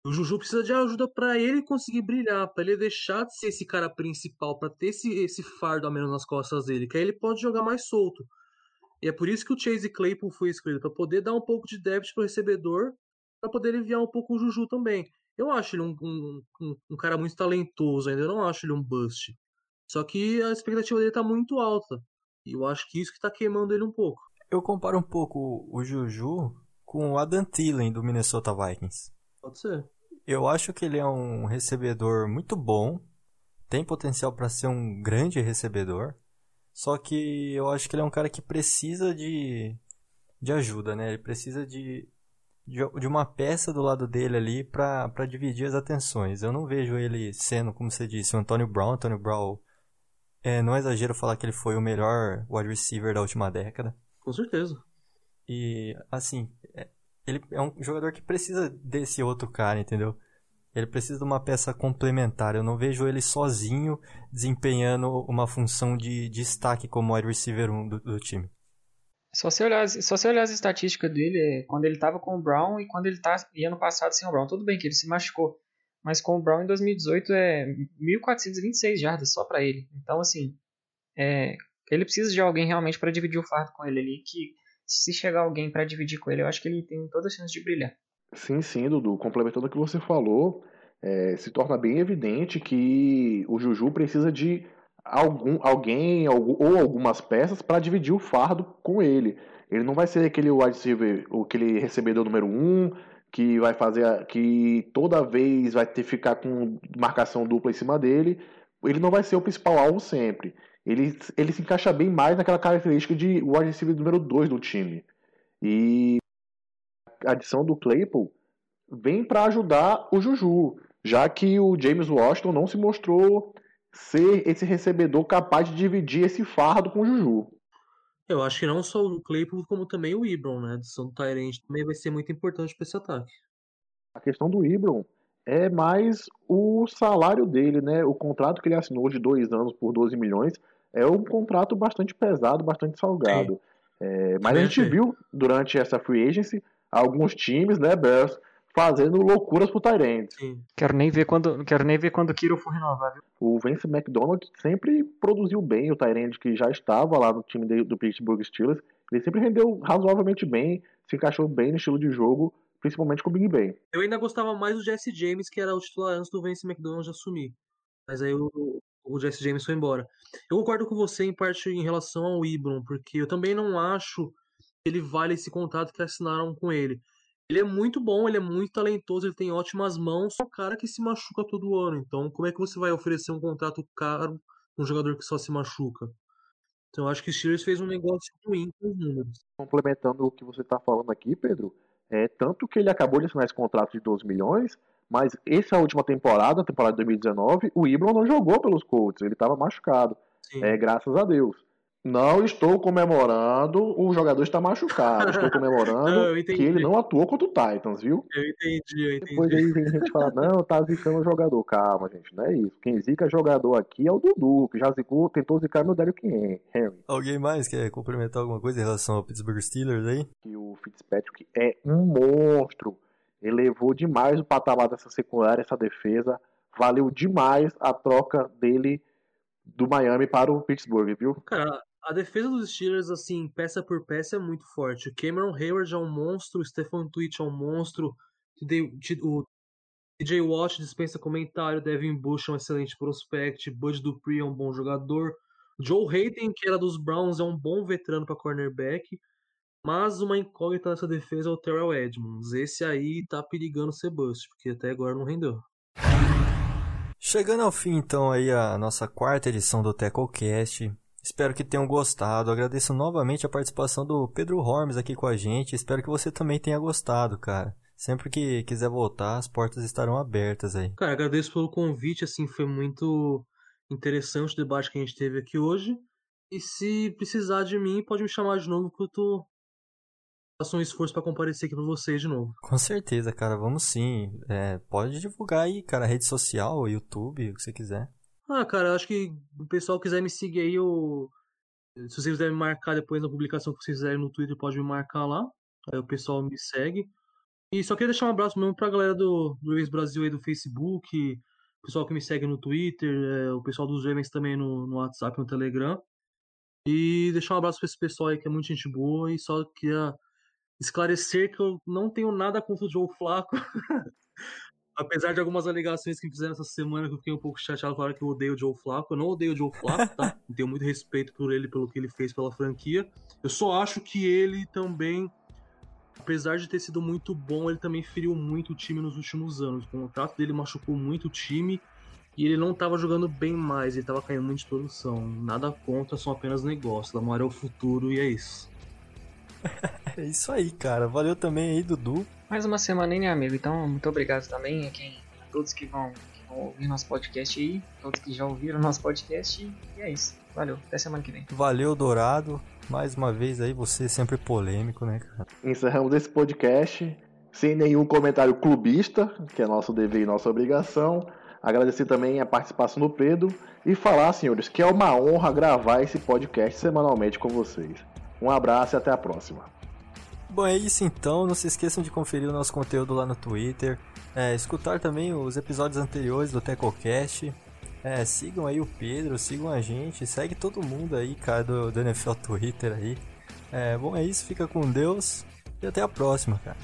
O Juju precisa de ajuda para ele conseguir brilhar, para ele deixar de ser esse cara principal, para ter esse, esse fardo a menos nas costas dele, que aí ele pode jogar mais solto. E é por isso que o Chase Claypool foi escolhido, para poder dar um pouco de débito pro recebedor, para poder aliviar um pouco o Juju também. Eu acho ele um, um, um, um cara muito talentoso ainda, eu não acho ele um bust. Só que a expectativa dele tá muito alta. E eu acho que isso que tá queimando ele um pouco. Eu comparo um pouco o Juju com o Adam Thielen do Minnesota Vikings. Pode ser. Eu acho que ele é um recebedor muito bom, tem potencial para ser um grande recebedor, só que eu acho que ele é um cara que precisa de, de ajuda, né? Ele precisa de, de, de uma peça do lado dele ali para dividir as atenções. Eu não vejo ele sendo, como você disse, o Antônio Brown. Antônio Brown, é, não é exagero falar que ele foi o melhor wide receiver da última década. Com certeza. E, assim, é, ele é um jogador que precisa desse outro cara, entendeu? Ele precisa de uma peça complementar. Eu não vejo ele sozinho desempenhando uma função de destaque como wide receiver 1 do, do time. Só se olhar, só se olhar as estatísticas dele, é, quando ele estava com o Brown e quando ele tá, e ano passado sem o Brown. Tudo bem que ele se machucou, mas com o Brown em 2018 é 1.426 jardas só para ele. Então, assim, é, ele precisa de alguém realmente para dividir o fardo com ele ali, que se chegar alguém para dividir com ele, eu acho que ele tem toda a chance de brilhar. Sim, sim, Dudu. Complementando o que você falou, é, se torna bem evidente que o Juju precisa de algum, alguém ou algumas peças para dividir o fardo com ele. Ele não vai ser aquele wide receiver, aquele recebedor número um, que vai fazer que toda vez vai ter que ficar com marcação dupla em cima dele. Ele não vai ser o principal alvo sempre ele, ele se encaixa bem mais naquela característica de wide receiver número 2 do time. E a adição do Claypool vem para ajudar o Juju, já que o James Washington não se mostrou ser esse recebedor capaz de dividir esse fardo com o Juju. Eu acho que não só o Claypool, como também o Ibron, né? A adição do Tyrant também vai ser muito importante para esse ataque. A questão do Ibron é mais o salário dele, né? O contrato que ele assinou de dois anos por 12 milhões é um contrato bastante pesado, bastante salgado. É, mas a gente viu durante essa free agency alguns times, né, Bears, fazendo loucuras pro Tyrant. Quero nem ver quando, quero nem ver quando o Kiro for renovar. Viu? O Vince McDonald sempre produziu bem o Tyrant que já estava lá no time do Pittsburgh Steelers. Ele sempre rendeu razoavelmente bem, se encaixou bem no estilo de jogo, principalmente com o Big Ben. Eu ainda gostava mais do Jesse James, que era o titular antes do Vince McDonald assumir. Mas aí o, o Jesse James foi embora. Eu concordo com você em parte em relação ao Ibron, porque eu também não acho que ele vale esse contrato que assinaram com ele. Ele é muito bom, ele é muito talentoso, ele tem ótimas mãos, é um cara que se machuca todo ano. Então, como é que você vai oferecer um contrato caro um jogador que só se machuca? Então, acho que o Steelers fez um negócio ruim com os números. Complementando o que você está falando aqui, Pedro, é tanto que ele acabou de assinar esse contrato de 12 milhões, mas essa última temporada, a temporada de 2019, o Ibron não jogou pelos Colts, ele estava machucado. É, graças a Deus. Não estou comemorando o jogador está machucado. (laughs) Estou comemorando não, que ele não atuou contra o Titans, viu? Eu entendi, eu entendi. Depois aí vem gente falar, não, tá zicando o jogador. Calma, gente, não é isso. Quem zica jogador aqui é o Dudu, que já zicou, tentou zicar meu Derrick Henry. Alguém mais quer complementar alguma coisa em relação ao Pittsburgh Steelers aí? Que o Fitzpatrick é um monstro elevou demais o patamar dessa secundária, essa defesa. Valeu demais a troca dele do Miami para o Pittsburgh, viu? Cara, a defesa dos Steelers, assim, peça por peça é muito forte. O Cameron Hayward é um monstro, o Stephen Twitch é um monstro, o DJ Watt dispensa comentário, Devin Bush é um excelente prospect, Bud Dupree é um bom jogador, Joe Hayden, que era dos Browns, é um bom veterano para cornerback. Mas uma incógnita nessa defesa é o Terrell Edmonds. Esse aí tá perigando ser bust, porque até agora não rendeu. Chegando ao fim, então, aí a nossa quarta edição do TecoCast. Espero que tenham gostado. Agradeço novamente a participação do Pedro Hormes aqui com a gente. Espero que você também tenha gostado, cara. Sempre que quiser voltar, as portas estarão abertas aí. Cara, agradeço pelo convite, assim, foi muito interessante o debate que a gente teve aqui hoje. E se precisar de mim, pode me chamar de novo que eu tô faço um esforço para comparecer aqui pra vocês de novo. Com certeza, cara, vamos sim. É, pode divulgar aí, cara, rede social, YouTube, o que você quiser. Ah, cara, eu acho que o pessoal quiser me seguir aí, eu... se vocês quiserem me marcar depois na publicação que vocês fizerem no Twitter, pode me marcar lá. Aí o pessoal me segue. E só queria deixar um abraço mesmo pra galera do, do Ravens Brasil aí do Facebook, o pessoal que me segue no Twitter, é, o pessoal dos Ravens também no, no WhatsApp, no Telegram. E deixar um abraço pra esse pessoal aí que é muito gente boa e só queria esclarecer que eu não tenho nada contra o Joe Flaco. (laughs) Apesar de algumas alegações que fizeram essa semana que eu fiquei um pouco chateado, falaram que eu odeio o Joe Flacco. Eu não odeio o Joe Flacco, tá? (laughs) tenho muito respeito por ele, pelo que ele fez pela franquia. Eu só acho que ele também, apesar de ter sido muito bom, ele também feriu muito o time nos últimos anos. O contrato dele machucou muito o time e ele não estava jogando bem mais, ele estava caindo muito de produção. Nada contra, são apenas negócios. Lamar é o futuro e é isso. É isso aí, cara. Valeu também aí, Dudu. Mais uma semana aí, né, amigo? Então, muito obrigado também a, quem, a todos que vão, que vão ouvir nosso podcast aí, todos que já ouviram nosso podcast. E é isso. Valeu. Até semana que vem. Valeu, Dourado. Mais uma vez aí, você sempre polêmico, né, cara? Encerramos esse podcast sem nenhum comentário clubista, que é nosso dever e nossa obrigação. Agradecer também a participação do Pedro e falar, senhores, que é uma honra gravar esse podcast semanalmente com vocês. Um abraço e até a próxima. Bom, é isso então. Não se esqueçam de conferir o nosso conteúdo lá no Twitter. É, escutar também os episódios anteriores do TecoCast. É, sigam aí o Pedro, sigam a gente, segue todo mundo aí, cara, do, do NFL Twitter aí. É, bom, é isso, fica com Deus e até a próxima, cara.